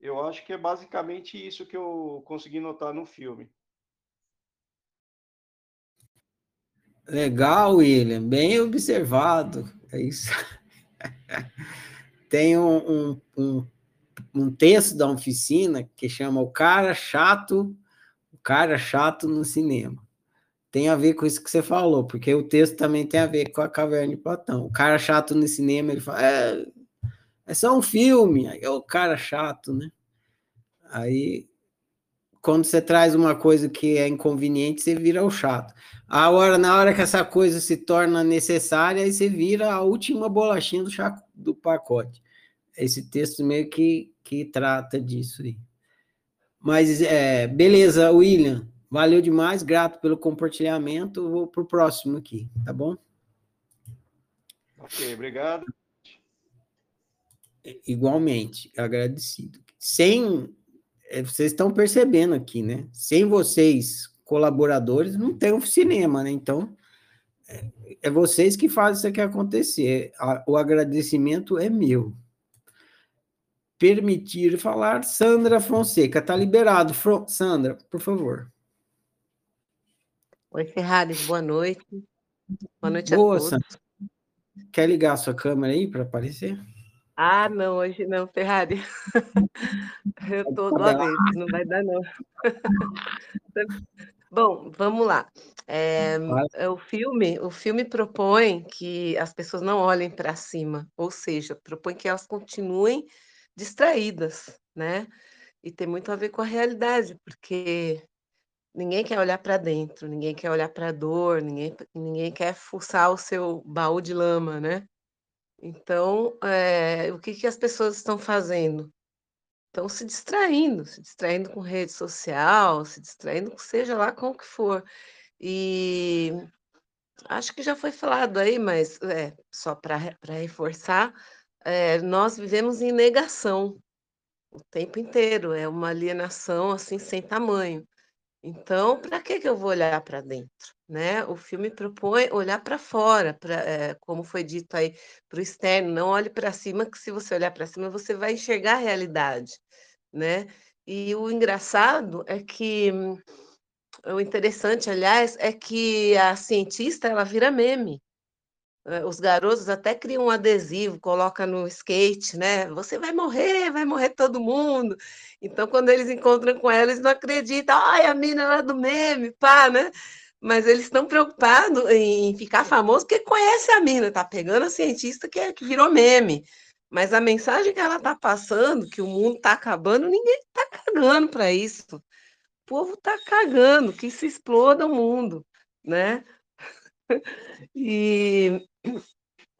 Eu acho que é basicamente isso que eu consegui notar no filme. Legal, William, bem observado. É isso. *laughs* Tem um, um, um, texto da oficina que chama O Cara Chato, o Cara Chato no Cinema. Tem a ver com isso que você falou, porque o texto também tem a ver com a Caverna de Platão. O cara chato no cinema, ele fala, é, é só um filme, é o cara chato, né? Aí, quando você traz uma coisa que é inconveniente, você vira o chato. A hora, na hora que essa coisa se torna necessária, aí você vira a última bolachinha do, chaco, do pacote. Esse texto meio que, que trata disso aí. Mas, é, beleza, William, valeu demais, grato pelo compartilhamento. Vou para o próximo aqui, tá bom? Ok, obrigado. Igualmente, agradecido. Sem é, vocês estão percebendo aqui, né? Sem vocês, colaboradores, não tem um cinema, né? Então, é, é vocês que fazem isso aqui acontecer. O agradecimento é meu. Permitir falar, Sandra Fonseca. Está liberado. Sandra, por favor. Oi, Ferrares, boa noite. Boa noite boa, a todos. Sandra. Quer ligar a sua câmera aí para aparecer? Ah, não, hoje não, Ferrari. *laughs* Eu estou do avesso, não vai dar, não. *laughs* Bom, vamos lá. É, o filme, o filme propõe que as pessoas não olhem para cima, ou seja, propõe que elas continuem distraídas, né? E tem muito a ver com a realidade, porque ninguém quer olhar para dentro, ninguém quer olhar para a dor, ninguém, ninguém quer fuçar o seu baú de lama, né? Então, é, o que, que as pessoas estão fazendo? Estão se distraindo, se distraindo com rede social, se distraindo, seja lá com o que for. E acho que já foi falado aí, mas é, só para reforçar, é, nós vivemos em negação o tempo inteiro, é uma alienação assim sem tamanho. Então, para que que eu vou olhar para dentro, né? O filme propõe olhar para fora, pra, eh, como foi dito aí, para o externo, não olhe para cima, que se você olhar para cima, você vai enxergar a realidade, né? E o engraçado é que o interessante, aliás, é que a cientista, ela vira meme. Eh, os garotos até criam um adesivo, coloca no skate, né? Você vai morrer, vai morrer todo mundo. Então, quando eles encontram com ela, eles não acreditam. Ai, a mina lá do meme, pá, né? Mas eles estão preocupados em ficar famoso porque conhece a mina, tá pegando a cientista que, é, que virou meme. Mas a mensagem que ela está passando, que o mundo está acabando, ninguém está cagando para isso. O povo está cagando, que se exploda o mundo, né? *laughs* E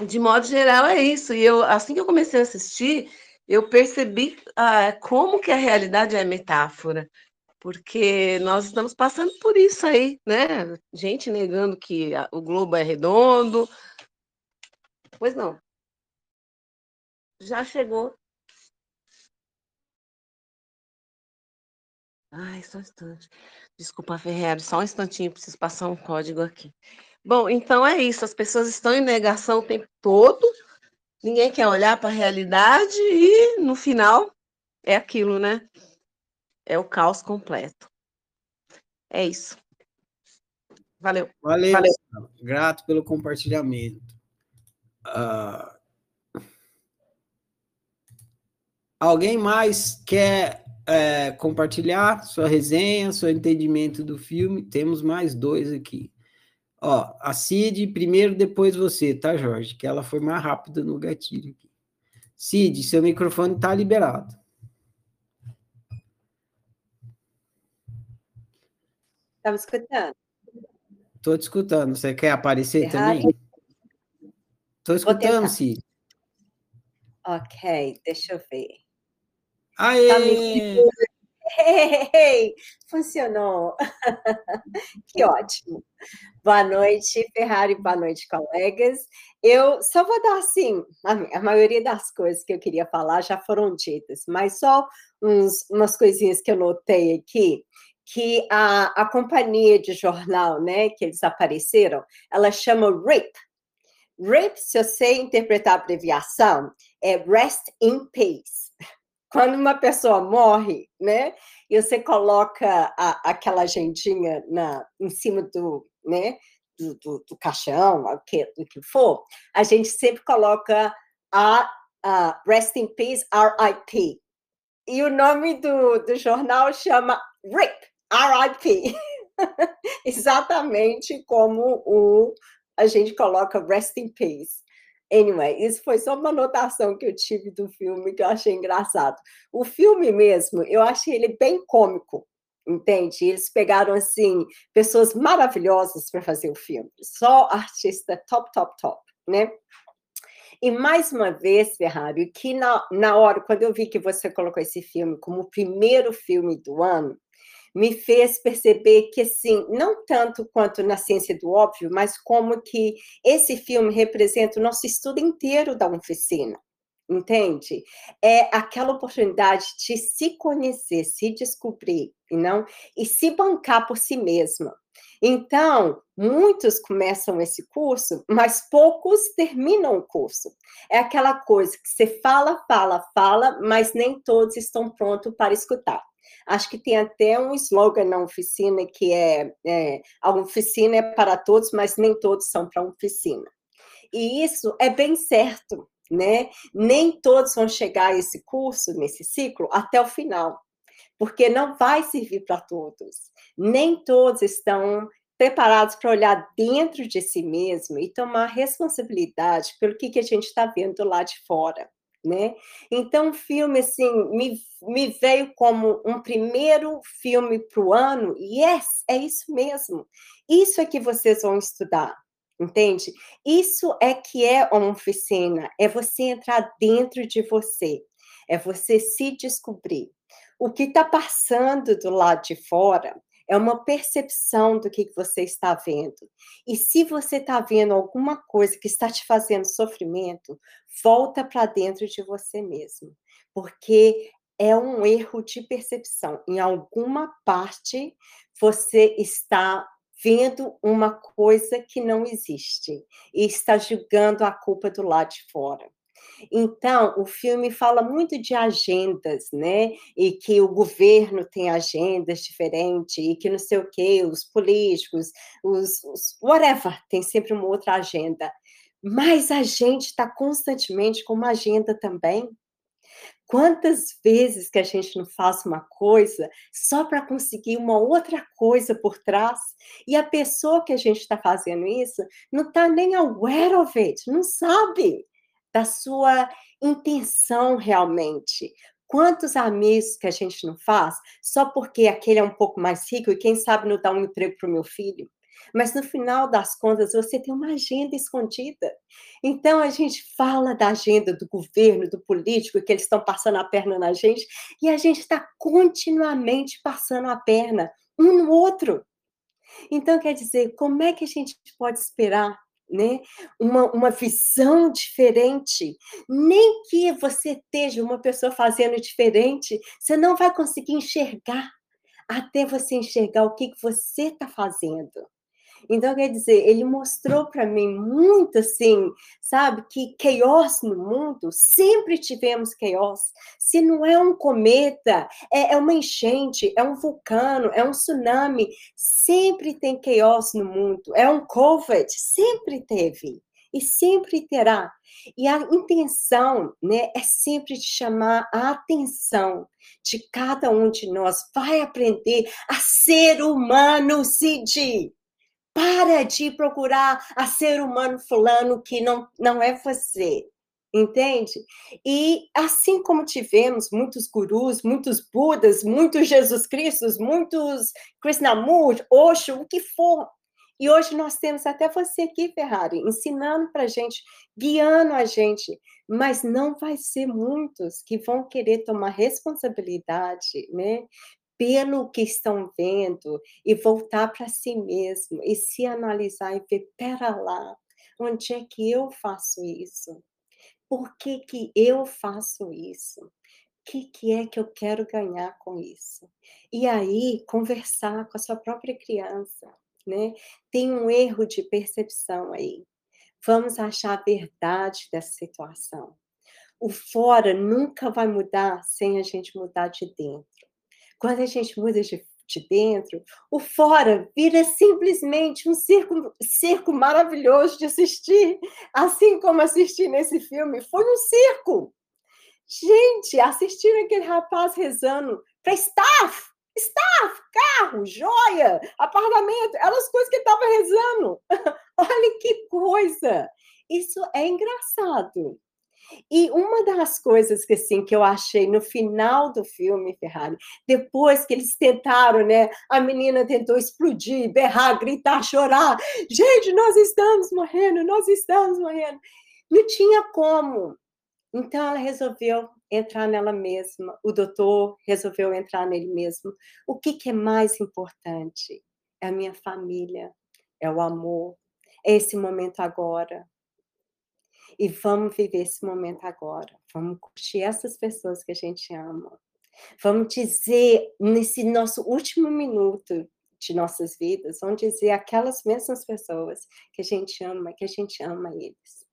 de modo geral é isso. E eu, assim que eu comecei a assistir, eu percebi ah, como que a realidade é metáfora, porque nós estamos passando por isso aí, né? Gente negando que o globo é redondo. Pois não. Já chegou. Ai, só um instante. Desculpa, Ferreira, só um instantinho, preciso passar um código aqui. Bom, então é isso. As pessoas estão em negação o tempo todo, ninguém quer olhar para a realidade e no final é aquilo, né? É o caos completo. É isso. Valeu. Valeu. Valeu. Grato pelo compartilhamento. Uh... Alguém mais quer é, compartilhar sua resenha, seu entendimento do filme? Temos mais dois aqui. Ó, a Cid primeiro, depois você, tá, Jorge? Que ela foi mais rápida no gatilho aqui. Cid, seu microfone está liberado. Estava escutando? Estou te escutando. Você quer aparecer também? Estou escutando, Cid. Ok, deixa eu ver. Aê! Tá Hey, funcionou! *laughs* que ótimo! Boa noite, Ferrari, boa noite, colegas. Eu só vou dar assim, a, maioria das coisas que eu queria falar já foram ditas, mas só uns, umas coisinhas que eu notei aqui, que a, a companhia de jornal, né, que eles apareceram, ela chama RIP. RIP, se eu sei interpretar a abreviação, é Rest in Peace quando uma pessoa morre, né, e você coloca a, aquela agendinha na, em cima do, né, do, do, do caixão, o que, do que for, a gente sempre coloca a, a Rest in Peace, RIP. E o nome do, do jornal chama RIP, RIP. *laughs* Exatamente como o, a gente coloca Rest in Peace. Anyway, isso foi só uma anotação que eu tive do filme que eu achei engraçado. O filme mesmo, eu achei ele bem cômico, entende? Eles pegaram, assim, pessoas maravilhosas para fazer o filme. Só artista top, top, top, né? E mais uma vez, Ferrari, que na, na hora, quando eu vi que você colocou esse filme como o primeiro filme do ano, me fez perceber que, assim, não tanto quanto na ciência do óbvio, mas como que esse filme representa o nosso estudo inteiro da oficina entende? É aquela oportunidade de se conhecer, se descobrir, e não e se bancar por si mesma. Então, muitos começam esse curso, mas poucos terminam o curso. É aquela coisa que você fala, fala, fala, mas nem todos estão prontos para escutar. Acho que tem até um slogan na oficina que é, é a oficina é para todos, mas nem todos são para a oficina. E isso é bem certo, né? Nem todos vão chegar a esse curso, nesse ciclo, até o final, porque não vai servir para todos. Nem todos estão preparados para olhar dentro de si mesmo e tomar responsabilidade pelo que, que a gente está vendo lá de fora né? Então, o filme, assim, me, me veio como um primeiro filme para o ano, e yes, é isso mesmo. Isso é que vocês vão estudar, entende? Isso é que é uma oficina, é você entrar dentro de você, é você se descobrir. O que está passando do lado de fora é uma percepção do que você está vendo. E se você está vendo alguma coisa que está te fazendo sofrimento, volta para dentro de você mesmo, porque é um erro de percepção. Em alguma parte você está vendo uma coisa que não existe e está julgando a culpa do lado de fora. Então, o filme fala muito de agendas, né? E que o governo tem agendas diferentes, e que não sei o quê, os políticos, os, os whatever, tem sempre uma outra agenda. Mas a gente está constantemente com uma agenda também. Quantas vezes que a gente não faz uma coisa só para conseguir uma outra coisa por trás e a pessoa que a gente está fazendo isso não está nem aware of it, não sabe da sua intenção realmente. Quantos amigos que a gente não faz só porque aquele é um pouco mais rico e quem sabe não dá um emprego para o meu filho? Mas no final das contas, você tem uma agenda escondida. Então a gente fala da agenda do governo, do político, que eles estão passando a perna na gente, e a gente está continuamente passando a perna um no outro. Então, quer dizer, como é que a gente pode esperar né? uma, uma visão diferente. Nem que você esteja uma pessoa fazendo diferente, você não vai conseguir enxergar até você enxergar o que, que você está fazendo. Então, quer dizer, ele mostrou para mim muito assim, sabe, que chaos no mundo, sempre tivemos chaos. Se não é um cometa, é, é uma enchente, é um vulcano, é um tsunami, sempre tem chaos no mundo. É um COVID, sempre teve e sempre terá. E a intenção né, é sempre de chamar a atenção de cada um de nós. Vai aprender a ser humano, Cid. Para de procurar a ser humano fulano que não, não é você. Entende? E assim como tivemos muitos gurus, muitos Budas, muitos Jesus Cristos, muitos Krishnamurti, Osho, o que for, e hoje nós temos até você aqui, Ferrari, ensinando para a gente, guiando a gente, mas não vai ser muitos que vão querer tomar responsabilidade, né? Pelo que estão vendo e voltar para si mesmo e se analisar e ver, pera lá, onde é que eu faço isso? Por que, que eu faço isso? O que, que é que eu quero ganhar com isso? E aí, conversar com a sua própria criança né? Tem um erro de percepção aí. Vamos achar a verdade dessa situação. O fora nunca vai mudar sem a gente mudar de dentro. Quando a gente muda de, de dentro, o fora vira simplesmente um circo, circo maravilhoso de assistir, assim como assistir nesse filme. Foi um circo. Gente, assistir aquele rapaz rezando para staff, Staff, carro, joia, apartamento, eram as coisas que estava rezando. *laughs* Olha que coisa! Isso é engraçado. E uma das coisas que assim que eu achei no final do filme, Ferrari, depois que eles tentaram, né? A menina tentou explodir, berrar, gritar, chorar. Gente, nós estamos morrendo, nós estamos morrendo. Não tinha como. Então ela resolveu entrar nela mesma, o doutor resolveu entrar nele mesmo. O que, que é mais importante? É a minha família, é o amor, é esse momento agora. E vamos viver esse momento agora. Vamos curtir essas pessoas que a gente ama. Vamos dizer, nesse nosso último minuto de nossas vidas, vamos dizer aquelas mesmas pessoas que a gente ama, que a gente ama eles.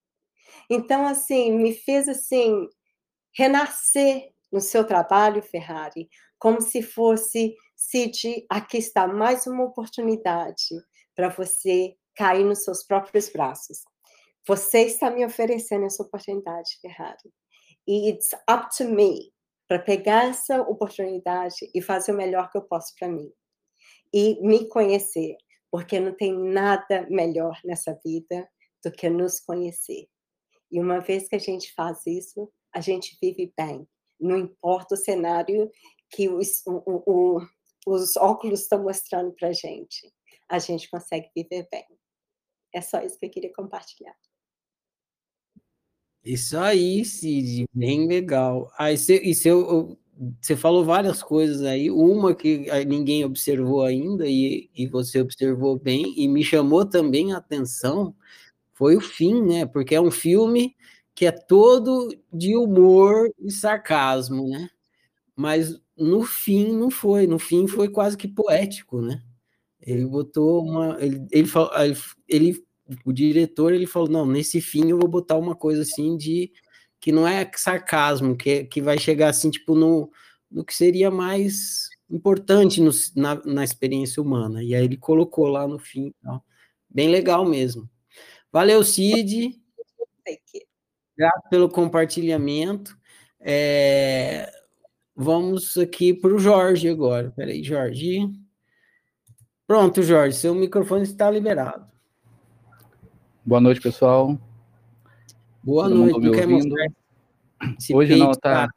Então, assim, me fez assim renascer no seu trabalho, Ferrari, como se fosse, Cid, aqui está mais uma oportunidade para você cair nos seus próprios braços. Você está me oferecendo essa oportunidade, Ferrari. E it's up to me para pegar essa oportunidade e fazer o melhor que eu posso para mim. E me conhecer, porque não tem nada melhor nessa vida do que nos conhecer. E uma vez que a gente faz isso, a gente vive bem. Não importa o cenário que os, o, o, os óculos estão mostrando para a gente, a gente consegue viver bem. É só isso que eu queria compartilhar. Isso aí, Cid, bem legal. Aí você, você, falou várias coisas aí, uma que ninguém observou ainda e, e você observou bem e me chamou também a atenção foi o fim, né? Porque é um filme que é todo de humor e sarcasmo, né? Mas no fim não foi, no fim foi quase que poético, né? Ele botou uma, ele, ele, ele, o diretor ele falou não, nesse fim eu vou botar uma coisa assim de que não é sarcasmo, que, que vai chegar assim tipo no, no que seria mais importante no, na, na experiência humana. E aí ele colocou lá no fim, ó. bem legal mesmo. Valeu, Cid. Obrigado pelo compartilhamento. É, vamos aqui para o Jorge agora. Peraí, Jorge. Pronto, Jorge, seu microfone está liberado. Boa noite, pessoal. Boa Todo noite. Não quer mostrar Hoje não, tá.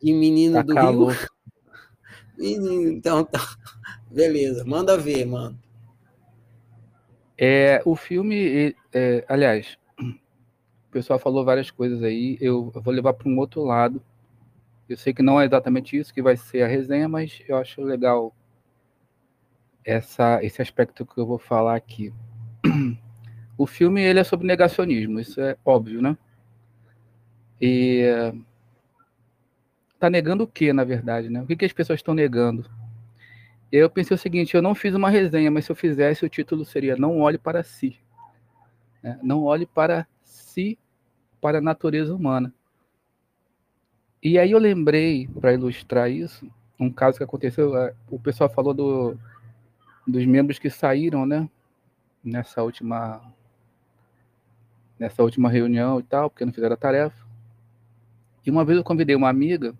De menino tá do calor. Rio. *laughs* Menino, então tá. Beleza, manda ver, mano. É, o filme, é, aliás, o pessoal falou várias coisas aí, eu vou levar para um outro lado. Eu sei que não é exatamente isso que vai ser a resenha, mas eu acho legal essa, esse aspecto que eu vou falar aqui. *clears throat* O filme ele é sobre negacionismo, isso é óbvio, né? E tá negando o que, na verdade, né? O que, que as pessoas estão negando? Eu pensei o seguinte: eu não fiz uma resenha, mas se eu fizesse, o título seria Não Olhe para Si. Né? Não olhe para si, para a natureza humana. E aí eu lembrei, para ilustrar isso, um caso que aconteceu. É, o pessoal falou do, dos membros que saíram, né? Nessa última, nessa última reunião e tal, porque não fizeram a tarefa. E uma vez eu convidei uma amiga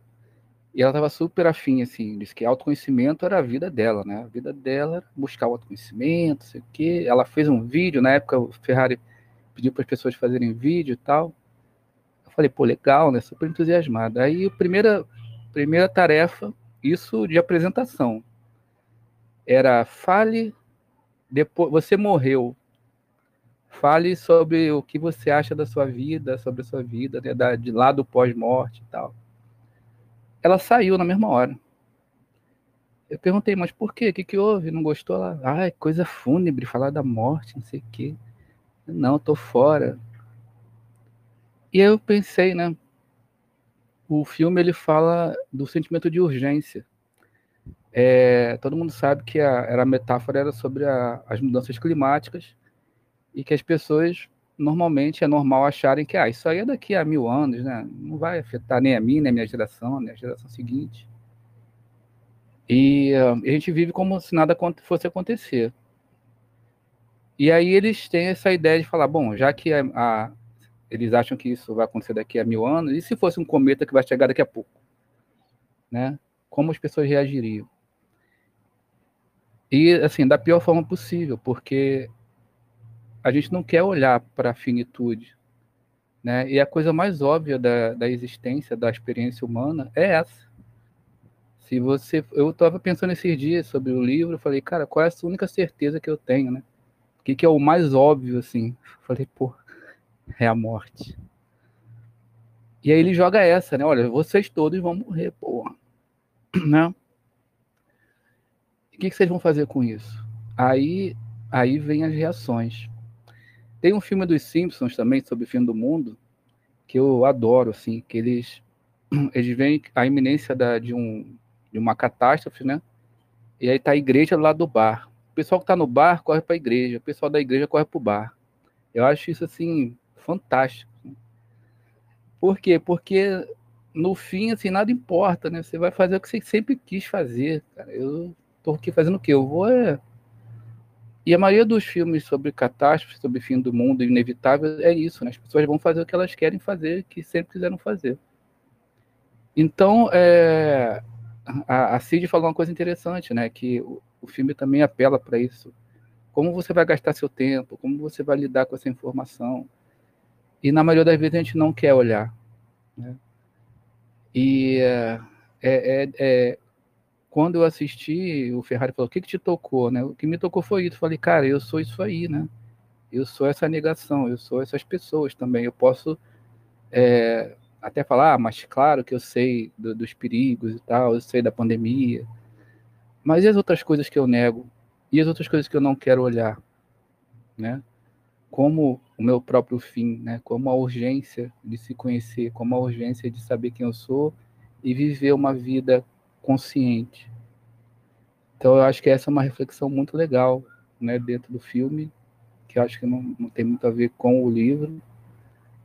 e ela estava super afim, assim, disse que autoconhecimento era a vida dela, né? A vida dela era buscar o autoconhecimento, sei o quê. Ela fez um vídeo, na época o Ferrari pediu para as pessoas fazerem vídeo e tal. Eu falei, pô, legal, né? Super entusiasmada. Aí a primeira, primeira tarefa, isso de apresentação, era fale, depois você morreu, fale sobre o que você acha da sua vida, sobre a sua vida, né, da, de lá do pós-morte e tal ela saiu na mesma hora. Eu perguntei, mas por quê? O que, que houve? Não gostou? Ela, ah, é coisa fúnebre, falar da morte, não sei o quê. Não, tô fora. E eu pensei, né? O filme ele fala do sentimento de urgência. É, todo mundo sabe que a, era a metáfora era sobre a, as mudanças climáticas e que as pessoas normalmente é normal acharem que ah, isso aí é daqui a mil anos, né? Não vai afetar nem a mim, nem a minha geração, nem a geração seguinte. E uh, a gente vive como se nada fosse acontecer. E aí eles têm essa ideia de falar, bom, já que a, a, eles acham que isso vai acontecer daqui a mil anos, e se fosse um cometa que vai chegar daqui a pouco? Né? Como as pessoas reagiriam? E, assim, da pior forma possível, porque a gente não quer olhar para a finitude. Né? E a coisa mais óbvia da, da existência, da experiência humana, é essa. Se você, eu estava pensando esses dias sobre o livro, eu falei, cara, qual é a única certeza que eu tenho, né? O que, que é o mais óbvio, assim? Falei, pô, é a morte. E aí ele joga essa, né? Olha, vocês todos vão morrer, pô. *clears throat* Né? O que, que vocês vão fazer com isso? Aí, aí vem as reações. Tem um filme dos Simpsons também sobre o fim do mundo que eu adoro, assim, que eles *clears throat* eles veem a iminência da, de, um, de uma catástrofe, né? E aí tá a igreja lá do bar. O pessoal que tá no bar corre para a igreja, o pessoal da igreja corre para o bar. Eu acho isso assim fantástico. Por quê? Porque no fim assim nada importa, né? Você vai fazer o que você sempre quis fazer, cara. Eu tô aqui fazendo o quê? Eu vou é, e a maioria dos filmes sobre catástrofe, sobre fim do mundo inevitável, é isso, né? As pessoas vão fazer o que elas querem fazer, que sempre quiseram fazer. Então, é, a, a Cid falou uma coisa interessante, né? Que o, o filme também apela para isso. Como você vai gastar seu tempo? Como você vai lidar com essa informação? E na maioria das vezes a gente não quer olhar. Né? E é, é, é, quando eu assisti, o Ferrari falou: o que, que te tocou? Né? O que me tocou foi isso. Eu falei, cara, eu sou isso aí, né? Eu sou essa negação, eu sou essas pessoas também. Eu posso é, até falar, ah, mas claro que eu sei do, dos perigos e tal, eu sei da pandemia. Mas e as outras coisas que eu nego? E as outras coisas que eu não quero olhar? Né? Como o meu próprio fim, né? como a urgência de se conhecer, como a urgência de saber quem eu sou e viver uma vida consciente. Então eu acho que essa é uma reflexão muito legal, né, dentro do filme, que eu acho que não, não tem muito a ver com o livro,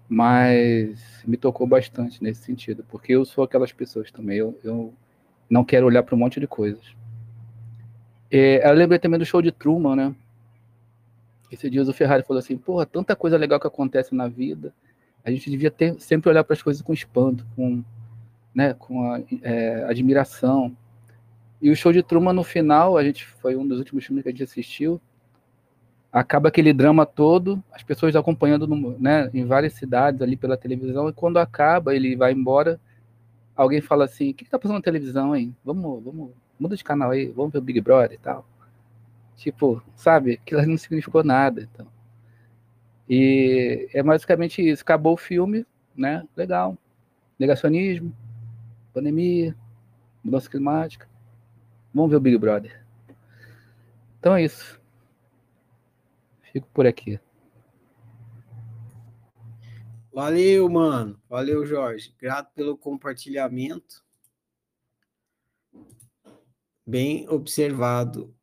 mas me tocou bastante nesse sentido, porque eu sou aquelas pessoas também, eu, eu não quero olhar para um monte de coisas. É, eu lembrei também do show de Truman, né? Esse dia o Ferrari falou assim, porra, tanta coisa legal que acontece na vida, a gente devia ter, sempre olhar para as coisas com espanto, com né, com a, é, admiração. E o show de Truman no final, a gente foi um dos últimos filmes que a gente assistiu. Acaba aquele drama todo, as pessoas acompanhando no, né, em várias cidades ali pela televisão, e quando acaba, ele vai embora, alguém fala assim: o que, está passando na televisão, hein? Vamos, vamos, muda de canal aí, vamos ver o Big Brother e tal. Tipo, sabe, aquilo não significou nada. Então. E é basicamente isso. Acabou o filme, né? Legal. Negacionismo, pandemia, mudança climática. Vamos ver o Big Brother. Então é isso. Fico por aqui. Valeu, mano. Valeu, Jorge. Grato pelo compartilhamento. Bem observado.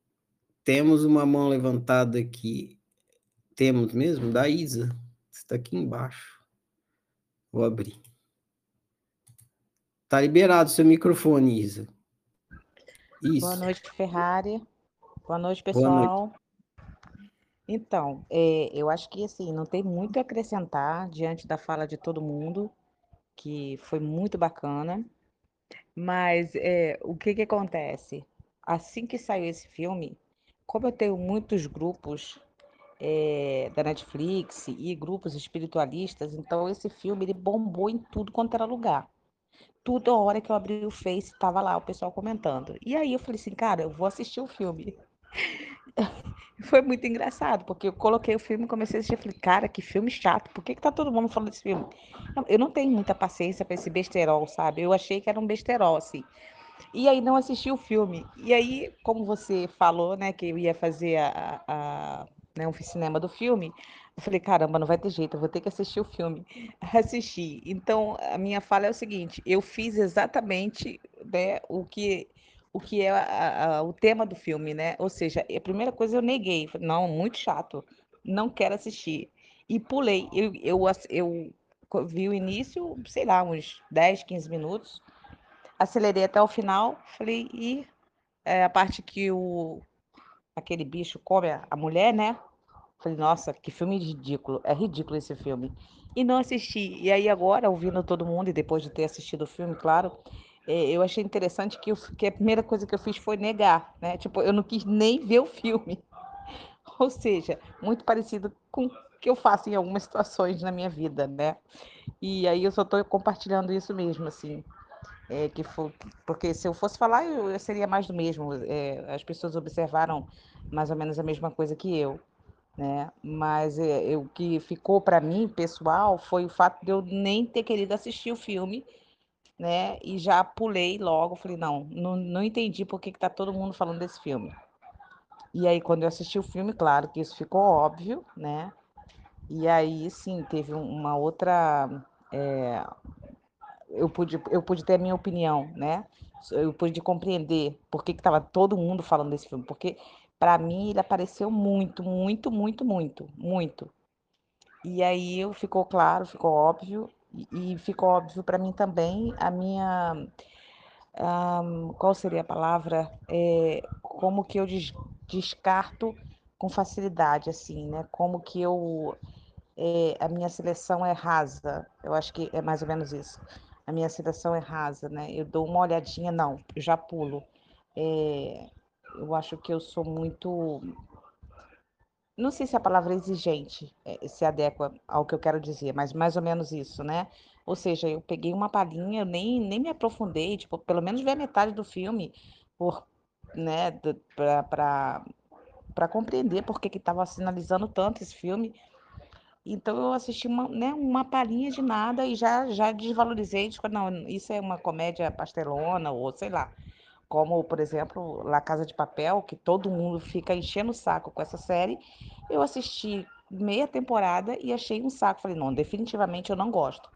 Temos uma mão levantada aqui. Temos mesmo? Da Isa. Está aqui embaixo. Vou abrir. Tá liberado seu microfone, Isa. Isso. Boa noite, Ferrari. Boa noite, pessoal. Boa noite. Então, é, eu acho que assim, não tem muito a acrescentar diante da fala de todo mundo, que foi muito bacana. Mas é, o que, que acontece? Assim que saiu esse filme, como eu tenho muitos grupos é, da Netflix e grupos espiritualistas, então esse filme ele bombou em tudo quanto era lugar. Tudo a hora que eu abri o Face, estava lá o pessoal comentando. E aí eu falei assim, cara, eu vou assistir o filme. *laughs* Foi muito engraçado, porque eu coloquei o filme e comecei a assistir. Falei, cara, que filme chato. Por que, que tá todo mundo falando desse filme? Eu não tenho muita paciência para esse besterol, sabe? Eu achei que era um besterol, assim. E aí não assisti o filme. E aí, como você falou, né, que eu ia fazer a, a, né, um cinema do filme, eu falei, caramba, não vai ter jeito, eu vou ter que assistir o filme. *laughs* Assisti. Então, a minha fala é o seguinte: eu fiz exatamente né, o que o que é a, a, o tema do filme, né? Ou seja, a primeira coisa eu neguei, falei, não, muito chato, não quero assistir. E pulei. Eu, eu, eu vi o início, sei lá, uns 10, 15 minutos, acelerei até o final, falei, e é, a parte que o aquele bicho come a, a mulher, né? Falei, nossa, que filme ridículo. É ridículo esse filme. E não assisti. E aí agora, ouvindo todo mundo, e depois de ter assistido o filme, claro, é, eu achei interessante que, eu, que a primeira coisa que eu fiz foi negar, né? Tipo, eu não quis nem ver o filme. *laughs* Ou seja, muito parecido com o que eu faço em algumas situações na minha vida, né? E aí eu só estou compartilhando isso mesmo, assim. É, que for, porque se eu fosse falar, eu, eu seria mais do mesmo. É, as pessoas observaram mais ou menos a mesma coisa que eu né? Mas é, o que ficou para mim, pessoal, foi o fato de eu nem ter querido assistir o filme, né? E já pulei logo, falei, não, não, não entendi por que está todo mundo falando desse filme. E aí, quando eu assisti o filme, claro que isso ficou óbvio, né? E aí, sim, teve uma outra. É, eu, pude, eu pude ter a minha opinião, né? Eu pude compreender por que estava todo mundo falando desse filme. Porque para mim, ele apareceu muito, muito, muito, muito, muito. E aí ficou claro, ficou óbvio, e, e ficou óbvio para mim também a minha. Um, qual seria a palavra? É, como que eu des, descarto com facilidade, assim, né? Como que eu. É, a minha seleção é rasa. Eu acho que é mais ou menos isso. A minha seleção é rasa, né? Eu dou uma olhadinha, não, eu já pulo. É, eu acho que eu sou muito. Não sei se a palavra exigente eh, se adequa ao que eu quero dizer, mas mais ou menos isso, né? Ou seja, eu peguei uma palhinha, eu nem, nem me aprofundei, tipo, pelo menos ver a metade do filme, por, né, para compreender por que estava sinalizando tanto esse filme. Então eu assisti uma, né, uma palhinha de nada e já, já desvalorizei, tipo, não, isso é uma comédia pastelona, ou sei lá como, por exemplo, La Casa de Papel, que todo mundo fica enchendo o saco com essa série. Eu assisti meia temporada e achei um saco. Falei, não, definitivamente eu não gosto.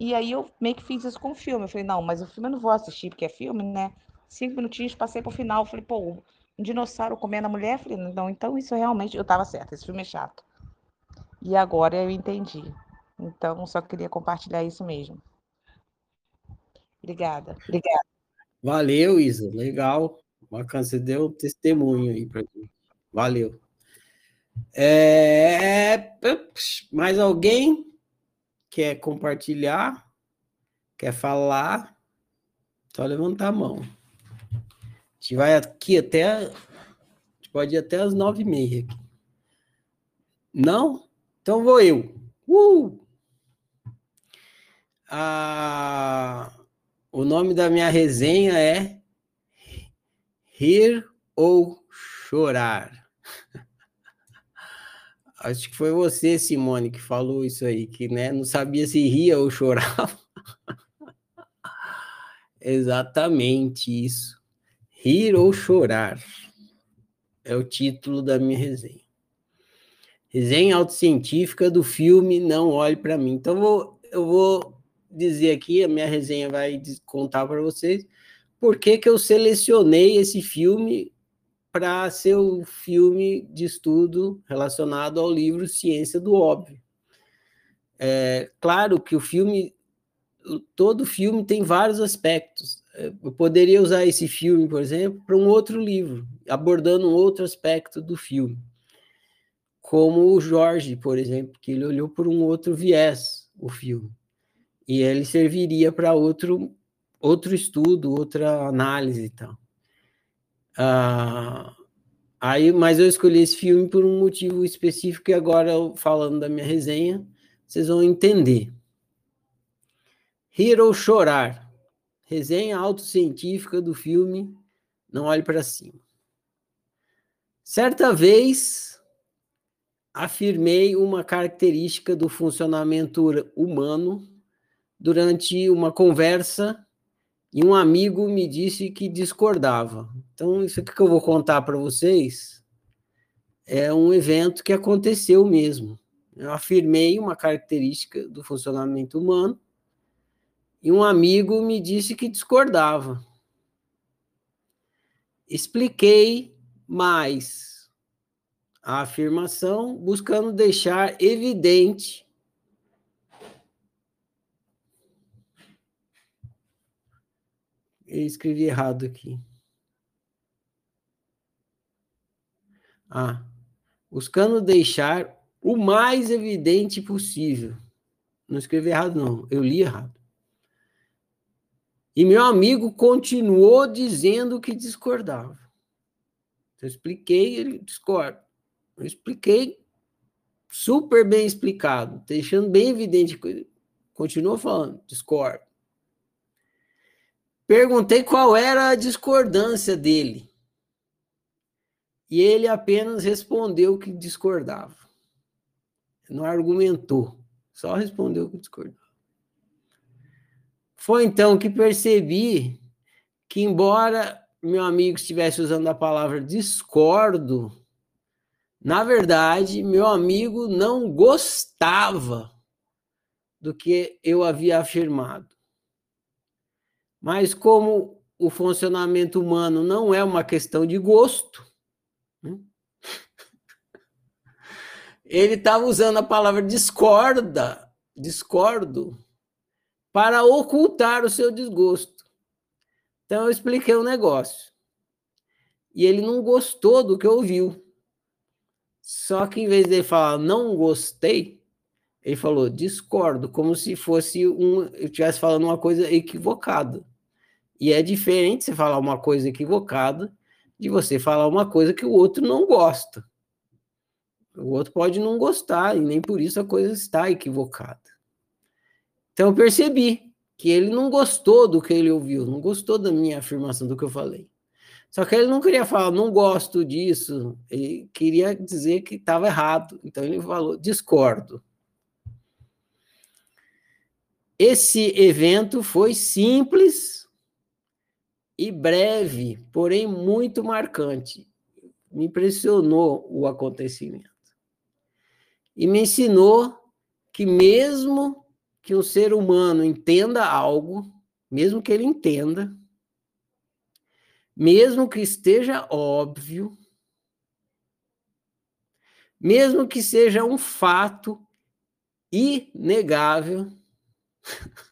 E aí eu meio que fiz isso com o filme. Eu falei, não, mas o filme eu não vou assistir porque é filme, né? Cinco minutinhos, passei pro final. Falei, pô, um dinossauro comendo a mulher? Falei, não, então isso realmente, eu tava certo, esse filme é chato. E agora eu entendi. Então, só queria compartilhar isso mesmo. Obrigada. Obrigada. Valeu, Isa. Legal. Bacana. Você deu testemunho aí para mim. Valeu. É... Mais alguém quer compartilhar? Quer falar? Só levantar a mão. A gente vai aqui até. A gente pode ir até as nove e meia. Aqui. Não? Então vou eu. Uh! Ah, o nome da minha resenha é Rir ou Chorar. *laughs* Acho que foi você, Simone, que falou isso aí, que né, não sabia se ria ou chorava. *laughs* Exatamente isso. Rir ou chorar é o título da minha resenha. Resenha autocientífica do filme Não Olhe para Mim. Então, vou, eu vou dizer aqui, a minha resenha vai contar para vocês por que, eu selecionei esse filme para ser o filme de estudo relacionado ao livro Ciência do Óbvio. É, claro que o filme, todo filme tem vários aspectos. É, eu poderia usar esse filme, por exemplo, para um outro livro, abordando um outro aspecto do filme. Como o Jorge, por exemplo, que ele olhou por um outro viés o filme. E ele serviria para outro, outro estudo, outra análise e tal. Ah, aí, mas eu escolhi esse filme por um motivo específico e agora, falando da minha resenha, vocês vão entender. Ou chorar. Resenha autocientífica do filme Não Olhe para Cima. Certa vez, afirmei uma característica do funcionamento humano durante uma conversa e um amigo me disse que discordava. Então, isso aqui que eu vou contar para vocês é um evento que aconteceu mesmo. Eu afirmei uma característica do funcionamento humano e um amigo me disse que discordava. Expliquei mais a afirmação, buscando deixar evidente Eu escrevi errado aqui. Ah, buscando deixar o mais evidente possível. Não escrevi errado, não. Eu li errado. E meu amigo continuou dizendo que discordava. Eu expliquei, ele discorda. Eu expliquei super bem explicado, deixando bem evidente. Continuou falando, discordo. Perguntei qual era a discordância dele. E ele apenas respondeu que discordava. Não argumentou, só respondeu que discordava. Foi então que percebi que, embora meu amigo estivesse usando a palavra discordo, na verdade, meu amigo não gostava do que eu havia afirmado. Mas como o funcionamento humano não é uma questão de gosto, né? *laughs* ele estava usando a palavra discorda, discordo, para ocultar o seu desgosto. Então eu expliquei o um negócio. E ele não gostou do que ouviu. Só que em vez de falar não gostei, ele falou discordo, como se fosse um, eu estivesse falando uma coisa equivocada. E é diferente você falar uma coisa equivocada de você falar uma coisa que o outro não gosta. O outro pode não gostar, e nem por isso a coisa está equivocada. Então eu percebi que ele não gostou do que ele ouviu, não gostou da minha afirmação, do que eu falei. Só que ele não queria falar, não gosto disso, ele queria dizer que estava errado. Então ele falou, discordo. Esse evento foi simples, e breve, porém muito marcante. Me impressionou o acontecimento. E me ensinou que, mesmo que um ser humano entenda algo, mesmo que ele entenda, mesmo que esteja óbvio, mesmo que seja um fato inegável, *laughs*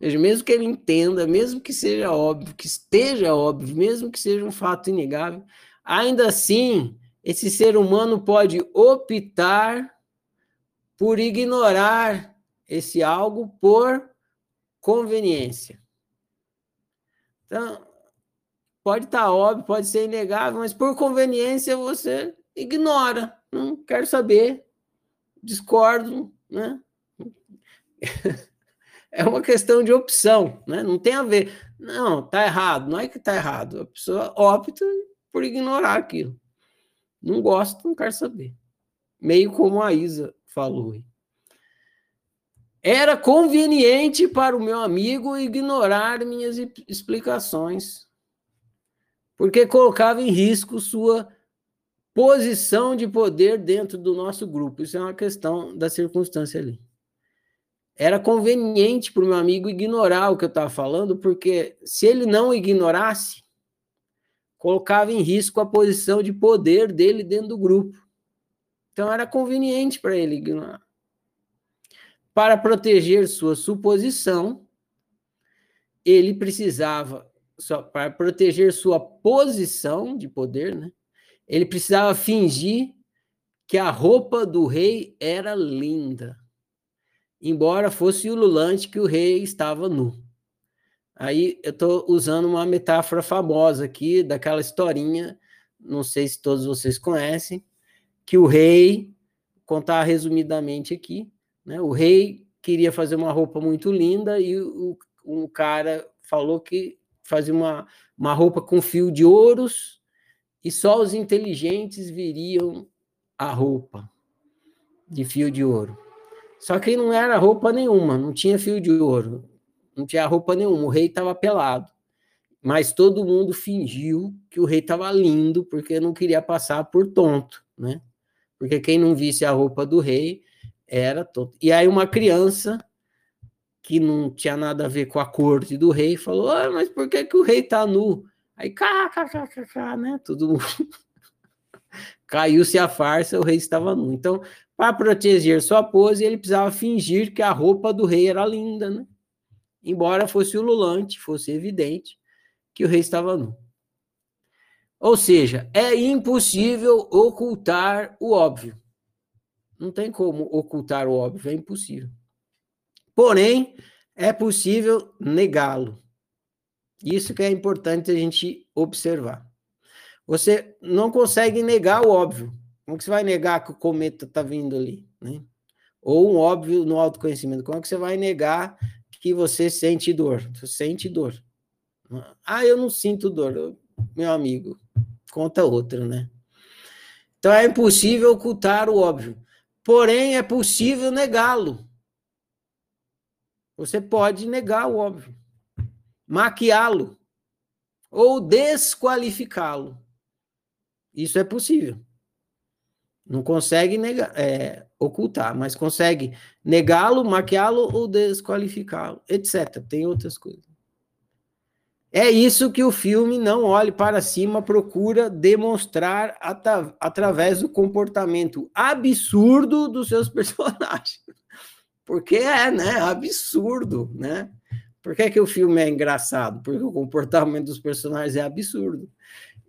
Mesmo que ele entenda, mesmo que seja óbvio, que esteja óbvio, mesmo que seja um fato inegável, ainda assim, esse ser humano pode optar por ignorar esse algo por conveniência. Então, pode estar tá óbvio, pode ser inegável, mas por conveniência você ignora, não quero saber, discordo, né? *laughs* é uma questão de opção, né? Não tem a ver. Não, tá errado. Não é que tá errado. A pessoa opta por ignorar aquilo. Não gosta, não quer saber. Meio como a Isa falou. Era conveniente para o meu amigo ignorar minhas explicações, porque colocava em risco sua posição de poder dentro do nosso grupo. Isso é uma questão da circunstância ali era conveniente para o meu amigo ignorar o que eu estava falando, porque se ele não ignorasse, colocava em risco a posição de poder dele dentro do grupo. Então era conveniente para ele ignorar. Para proteger sua suposição, ele precisava, só para proteger sua posição de poder, né? Ele precisava fingir que a roupa do rei era linda embora fosse ululante que o rei estava nu. Aí eu estou usando uma metáfora famosa aqui, daquela historinha, não sei se todos vocês conhecem, que o rei, contar resumidamente aqui, né, o rei queria fazer uma roupa muito linda e o, um cara falou que fazia uma, uma roupa com fio de ouros e só os inteligentes viriam a roupa de fio de ouro. Só que não era roupa nenhuma, não tinha fio de ouro, não tinha roupa nenhuma, o rei estava pelado. Mas todo mundo fingiu que o rei estava lindo, porque não queria passar por tonto, né? Porque quem não visse a roupa do rei era tonto. E aí uma criança que não tinha nada a ver com a corte do rei falou: ah, mas por que, que o rei está nu? Aí, cá, cá, cá, cá, cá, né? Todo mundo. *laughs* Caiu-se a farsa, o rei estava nu. Então, para proteger sua pose, ele precisava fingir que a roupa do rei era linda, né? Embora fosse ululante, fosse evidente que o rei estava nu. Ou seja, é impossível ocultar o óbvio. Não tem como ocultar o óbvio, é impossível. Porém, é possível negá-lo. Isso que é importante a gente observar. Você não consegue negar o óbvio, como que você vai negar que o cometa está vindo ali? Né? Ou um óbvio no autoconhecimento. Como é que você vai negar que você sente dor? Você sente dor. Ah, eu não sinto dor. Meu amigo, conta outra, né? Então é impossível ocultar o óbvio. Porém, é possível negá-lo. Você pode negar o óbvio, maquiá-lo ou desqualificá-lo. Isso é possível. Não consegue negar, é, ocultar, mas consegue negá-lo, maquiá-lo ou desqualificá-lo, etc. Tem outras coisas. É isso que o filme Não Olhe Para Cima procura demonstrar atra através do comportamento absurdo dos seus *laughs* personagens. Porque é, né? Absurdo, né? Por que, que o filme é engraçado? Porque o comportamento dos personagens é absurdo.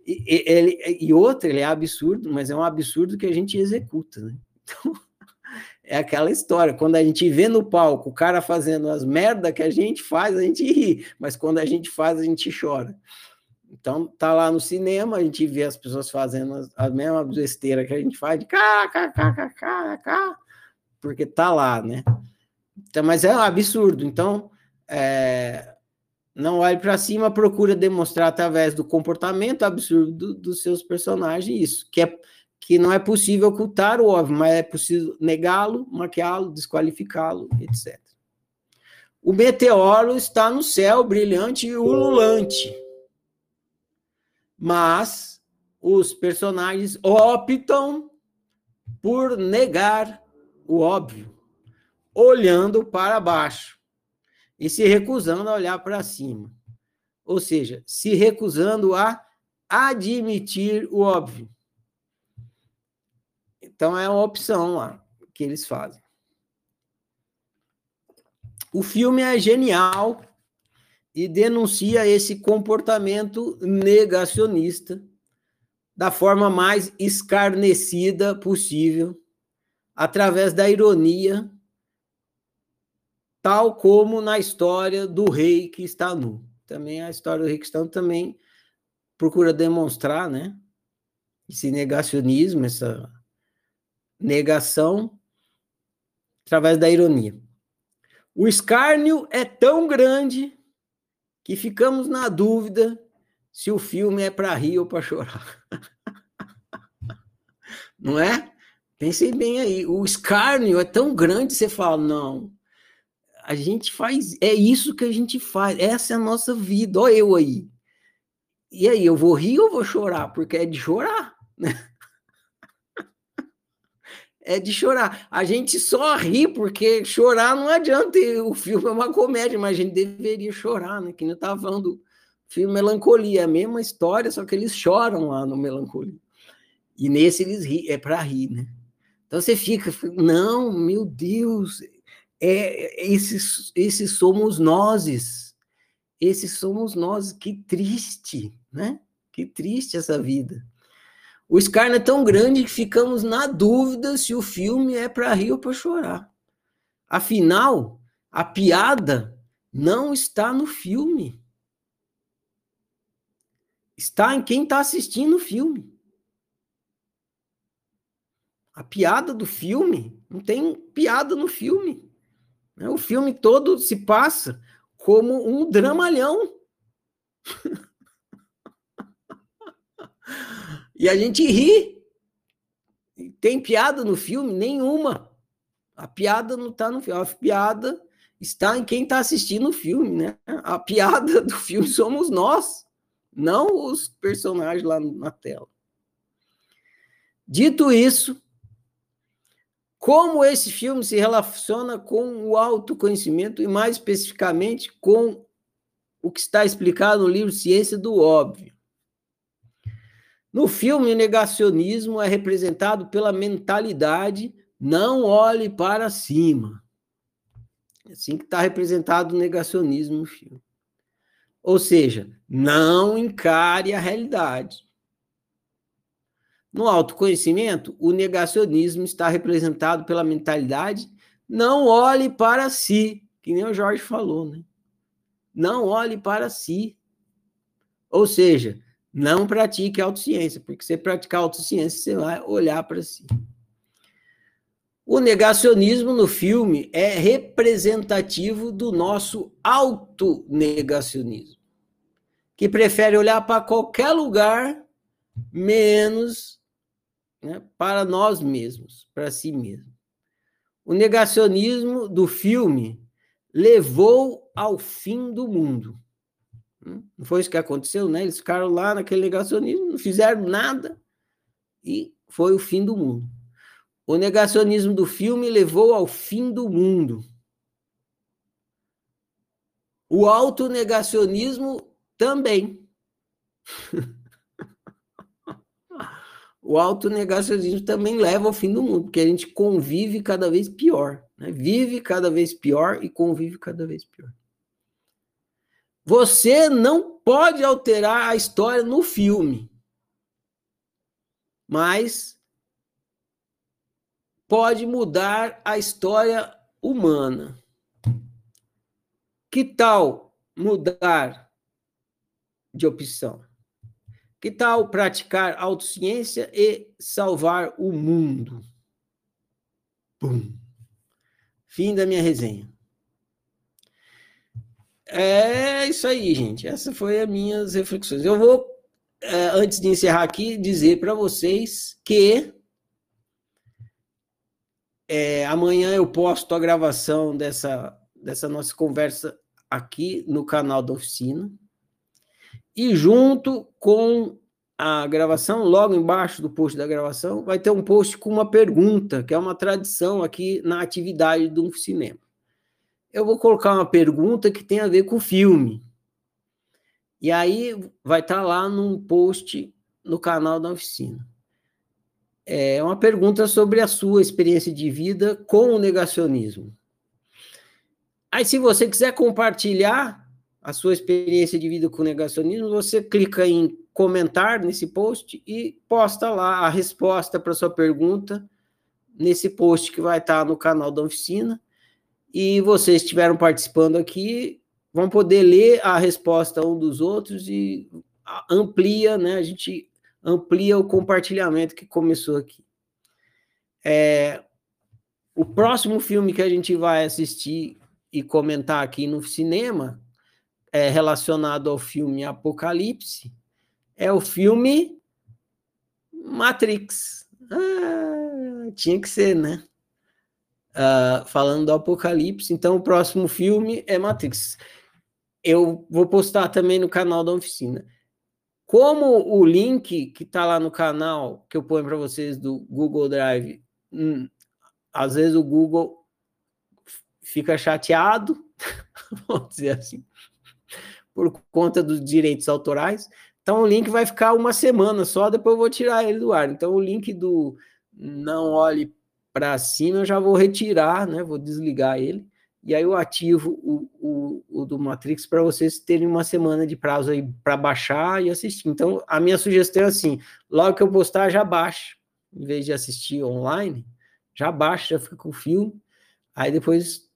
E, ele, e outra, ele é absurdo, mas é um absurdo que a gente executa, né? Então, *laughs* é aquela história, quando a gente vê no palco o cara fazendo as merdas que a gente faz, a gente ri, mas quando a gente faz, a gente chora. Então, tá lá no cinema, a gente vê as pessoas fazendo as, a mesma besteira que a gente faz, de cá, cá, cá, cá, cá, cá, porque tá lá, né? Então, mas é um absurdo. Então, é, não olhe para cima, procura demonstrar através do comportamento absurdo dos seus personagens isso, que é que não é possível ocultar o óbvio, mas é possível negá-lo, maquiá-lo, desqualificá-lo, etc. O meteoro está no céu brilhante e ululante. Mas os personagens optam por negar o óbvio, olhando para baixo e se recusando a olhar para cima. Ou seja, se recusando a admitir o óbvio. Então é uma opção lá que eles fazem. O filme é genial e denuncia esse comportamento negacionista da forma mais escarnecida possível, através da ironia tal como na história do rei que está nu. Também a história do rei que está nu também procura demonstrar, né, esse negacionismo, essa negação através da ironia. O escárnio é tão grande que ficamos na dúvida se o filme é para rir ou para chorar. *laughs* Não é? Pensem bem aí. O escárnio é tão grande, você fala, não, a gente faz, é isso que a gente faz, essa é a nossa vida, olha eu aí. E aí, eu vou rir ou vou chorar? Porque é de chorar, né? *laughs* é de chorar. A gente só ri porque chorar não adianta. O filme é uma comédia, mas a gente deveria chorar, né? Que não estava falando do filme Melancolia, é a mesma história, só que eles choram lá no Melancolia. E nesse eles ri, é para rir, né? Então você fica, não, meu Deus, é, esses, esses somos nós, esses somos nós, que triste, né? Que triste essa vida. O escárnio é tão grande que ficamos na dúvida se o filme é para rir ou para chorar. Afinal, a piada não está no filme. Está em quem está assistindo o filme. A piada do filme não tem piada no filme. Né? O filme todo se passa como um dramalhão. *laughs* E a gente ri. Tem piada no filme? Nenhuma. A piada não está no filme. A piada está em quem está assistindo o filme, né? A piada do filme somos nós, não os personagens lá na tela. Dito isso, como esse filme se relaciona com o autoconhecimento e mais especificamente com o que está explicado no livro Ciência do Óbvio. No filme, o negacionismo é representado pela mentalidade não olhe para cima. É assim que está representado o negacionismo no filme. Ou seja, não encare a realidade. No autoconhecimento, o negacionismo está representado pela mentalidade não olhe para si, que nem o Jorge falou, né? Não olhe para si. Ou seja, não pratique autociência, porque você praticar autociência, você vai olhar para si. O negacionismo no filme é representativo do nosso autonegacionismo, que prefere olhar para qualquer lugar menos né, para nós mesmos, para si mesmo. O negacionismo do filme levou ao fim do mundo. Não foi isso que aconteceu, né? Eles ficaram lá naquele negacionismo, não fizeram nada e foi o fim do mundo. O negacionismo do filme levou ao fim do mundo. O autonegacionismo também. *laughs* o autonegacionismo também leva ao fim do mundo, porque a gente convive cada vez pior. Né? Vive cada vez pior e convive cada vez pior. Você não pode alterar a história no filme, mas pode mudar a história humana. Que tal mudar de opção? Que tal praticar autociência e salvar o mundo? Fim da minha resenha. É isso aí, gente. Essa foi as minhas reflexões. Eu vou, é, antes de encerrar aqui, dizer para vocês que é, amanhã eu posto a gravação dessa, dessa nossa conversa aqui no canal da oficina. E junto com a gravação, logo embaixo do post da gravação, vai ter um post com uma pergunta, que é uma tradição aqui na atividade do cinema eu vou colocar uma pergunta que tem a ver com o filme. E aí vai estar tá lá num post no canal da oficina. É uma pergunta sobre a sua experiência de vida com o negacionismo. Aí, se você quiser compartilhar a sua experiência de vida com negacionismo, você clica em comentar nesse post e posta lá a resposta para sua pergunta nesse post que vai estar tá no canal da oficina e vocês estiveram participando aqui, vão poder ler a resposta um dos outros e amplia, né? A gente amplia o compartilhamento que começou aqui. É, o próximo filme que a gente vai assistir e comentar aqui no cinema é relacionado ao filme Apocalipse é o filme Matrix. Ah, tinha que ser, né? uh, falando do Apocalipse. Então, o próximo filme é Matrix. Eu vou postar também no canal da oficina. Como o link que está lá no canal, que eu ponho para vocês do Google Drive, hum, às vezes o Google fica chateado, *laughs* vamos dizer assim, por conta dos direitos autorais. Então o link vai ficar uma semana só, depois eu vou tirar ele do ar. Então o link do não olhe para cima eu já vou retirar, né? Vou desligar ele e aí eu ativo o, o, o do Matrix para vocês terem uma semana de prazo aí para baixar e assistir. Então, a minha sugestão é assim: logo que eu postar, já baixa, em vez de assistir online, já baixa, já fica com o filme. Aí depois,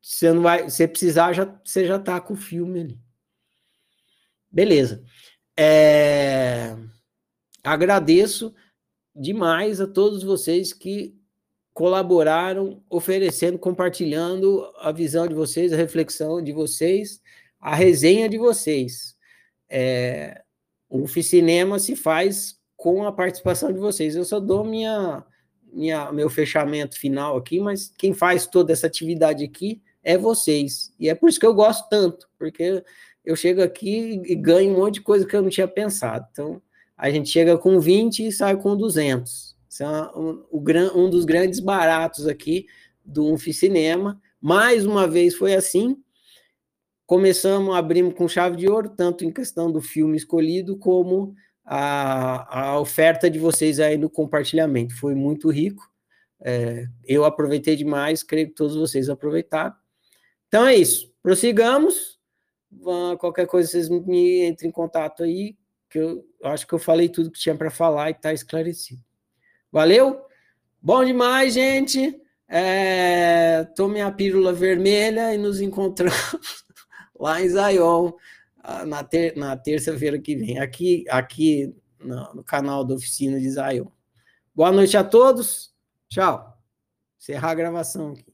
você não vai, se precisar, já, você já tá com o filme ali. Beleza. É... Agradeço demais a todos vocês que colaboraram, oferecendo, compartilhando a visão de vocês, a reflexão de vocês, a resenha de vocês. É, o Cinema se faz com a participação de vocês. Eu só dou minha, minha, meu fechamento final aqui, mas quem faz toda essa atividade aqui é vocês. E é por isso que eu gosto tanto, porque eu chego aqui e ganho um monte de coisa que eu não tinha pensado. Então, a gente chega com 20 e sai com 200. São um, um dos grandes baratos aqui do Unf Cinema. Mais uma vez foi assim. Começamos, abrimos com chave de ouro, tanto em questão do filme escolhido, como a, a oferta de vocês aí no compartilhamento. Foi muito rico. É, eu aproveitei demais, creio que todos vocês aproveitaram. Então é isso. Prossigamos. Qualquer coisa, vocês me entrem em contato aí, que eu acho que eu falei tudo que tinha para falar e está esclarecido. Valeu? Bom demais, gente. É, tome a pílula vermelha e nos encontramos *laughs* lá em Zion ah, na, ter, na terça-feira que vem, aqui, aqui no, no, canal da Oficina de Zion. Boa noite a todos. Tchau. Encerrar a gravação aqui.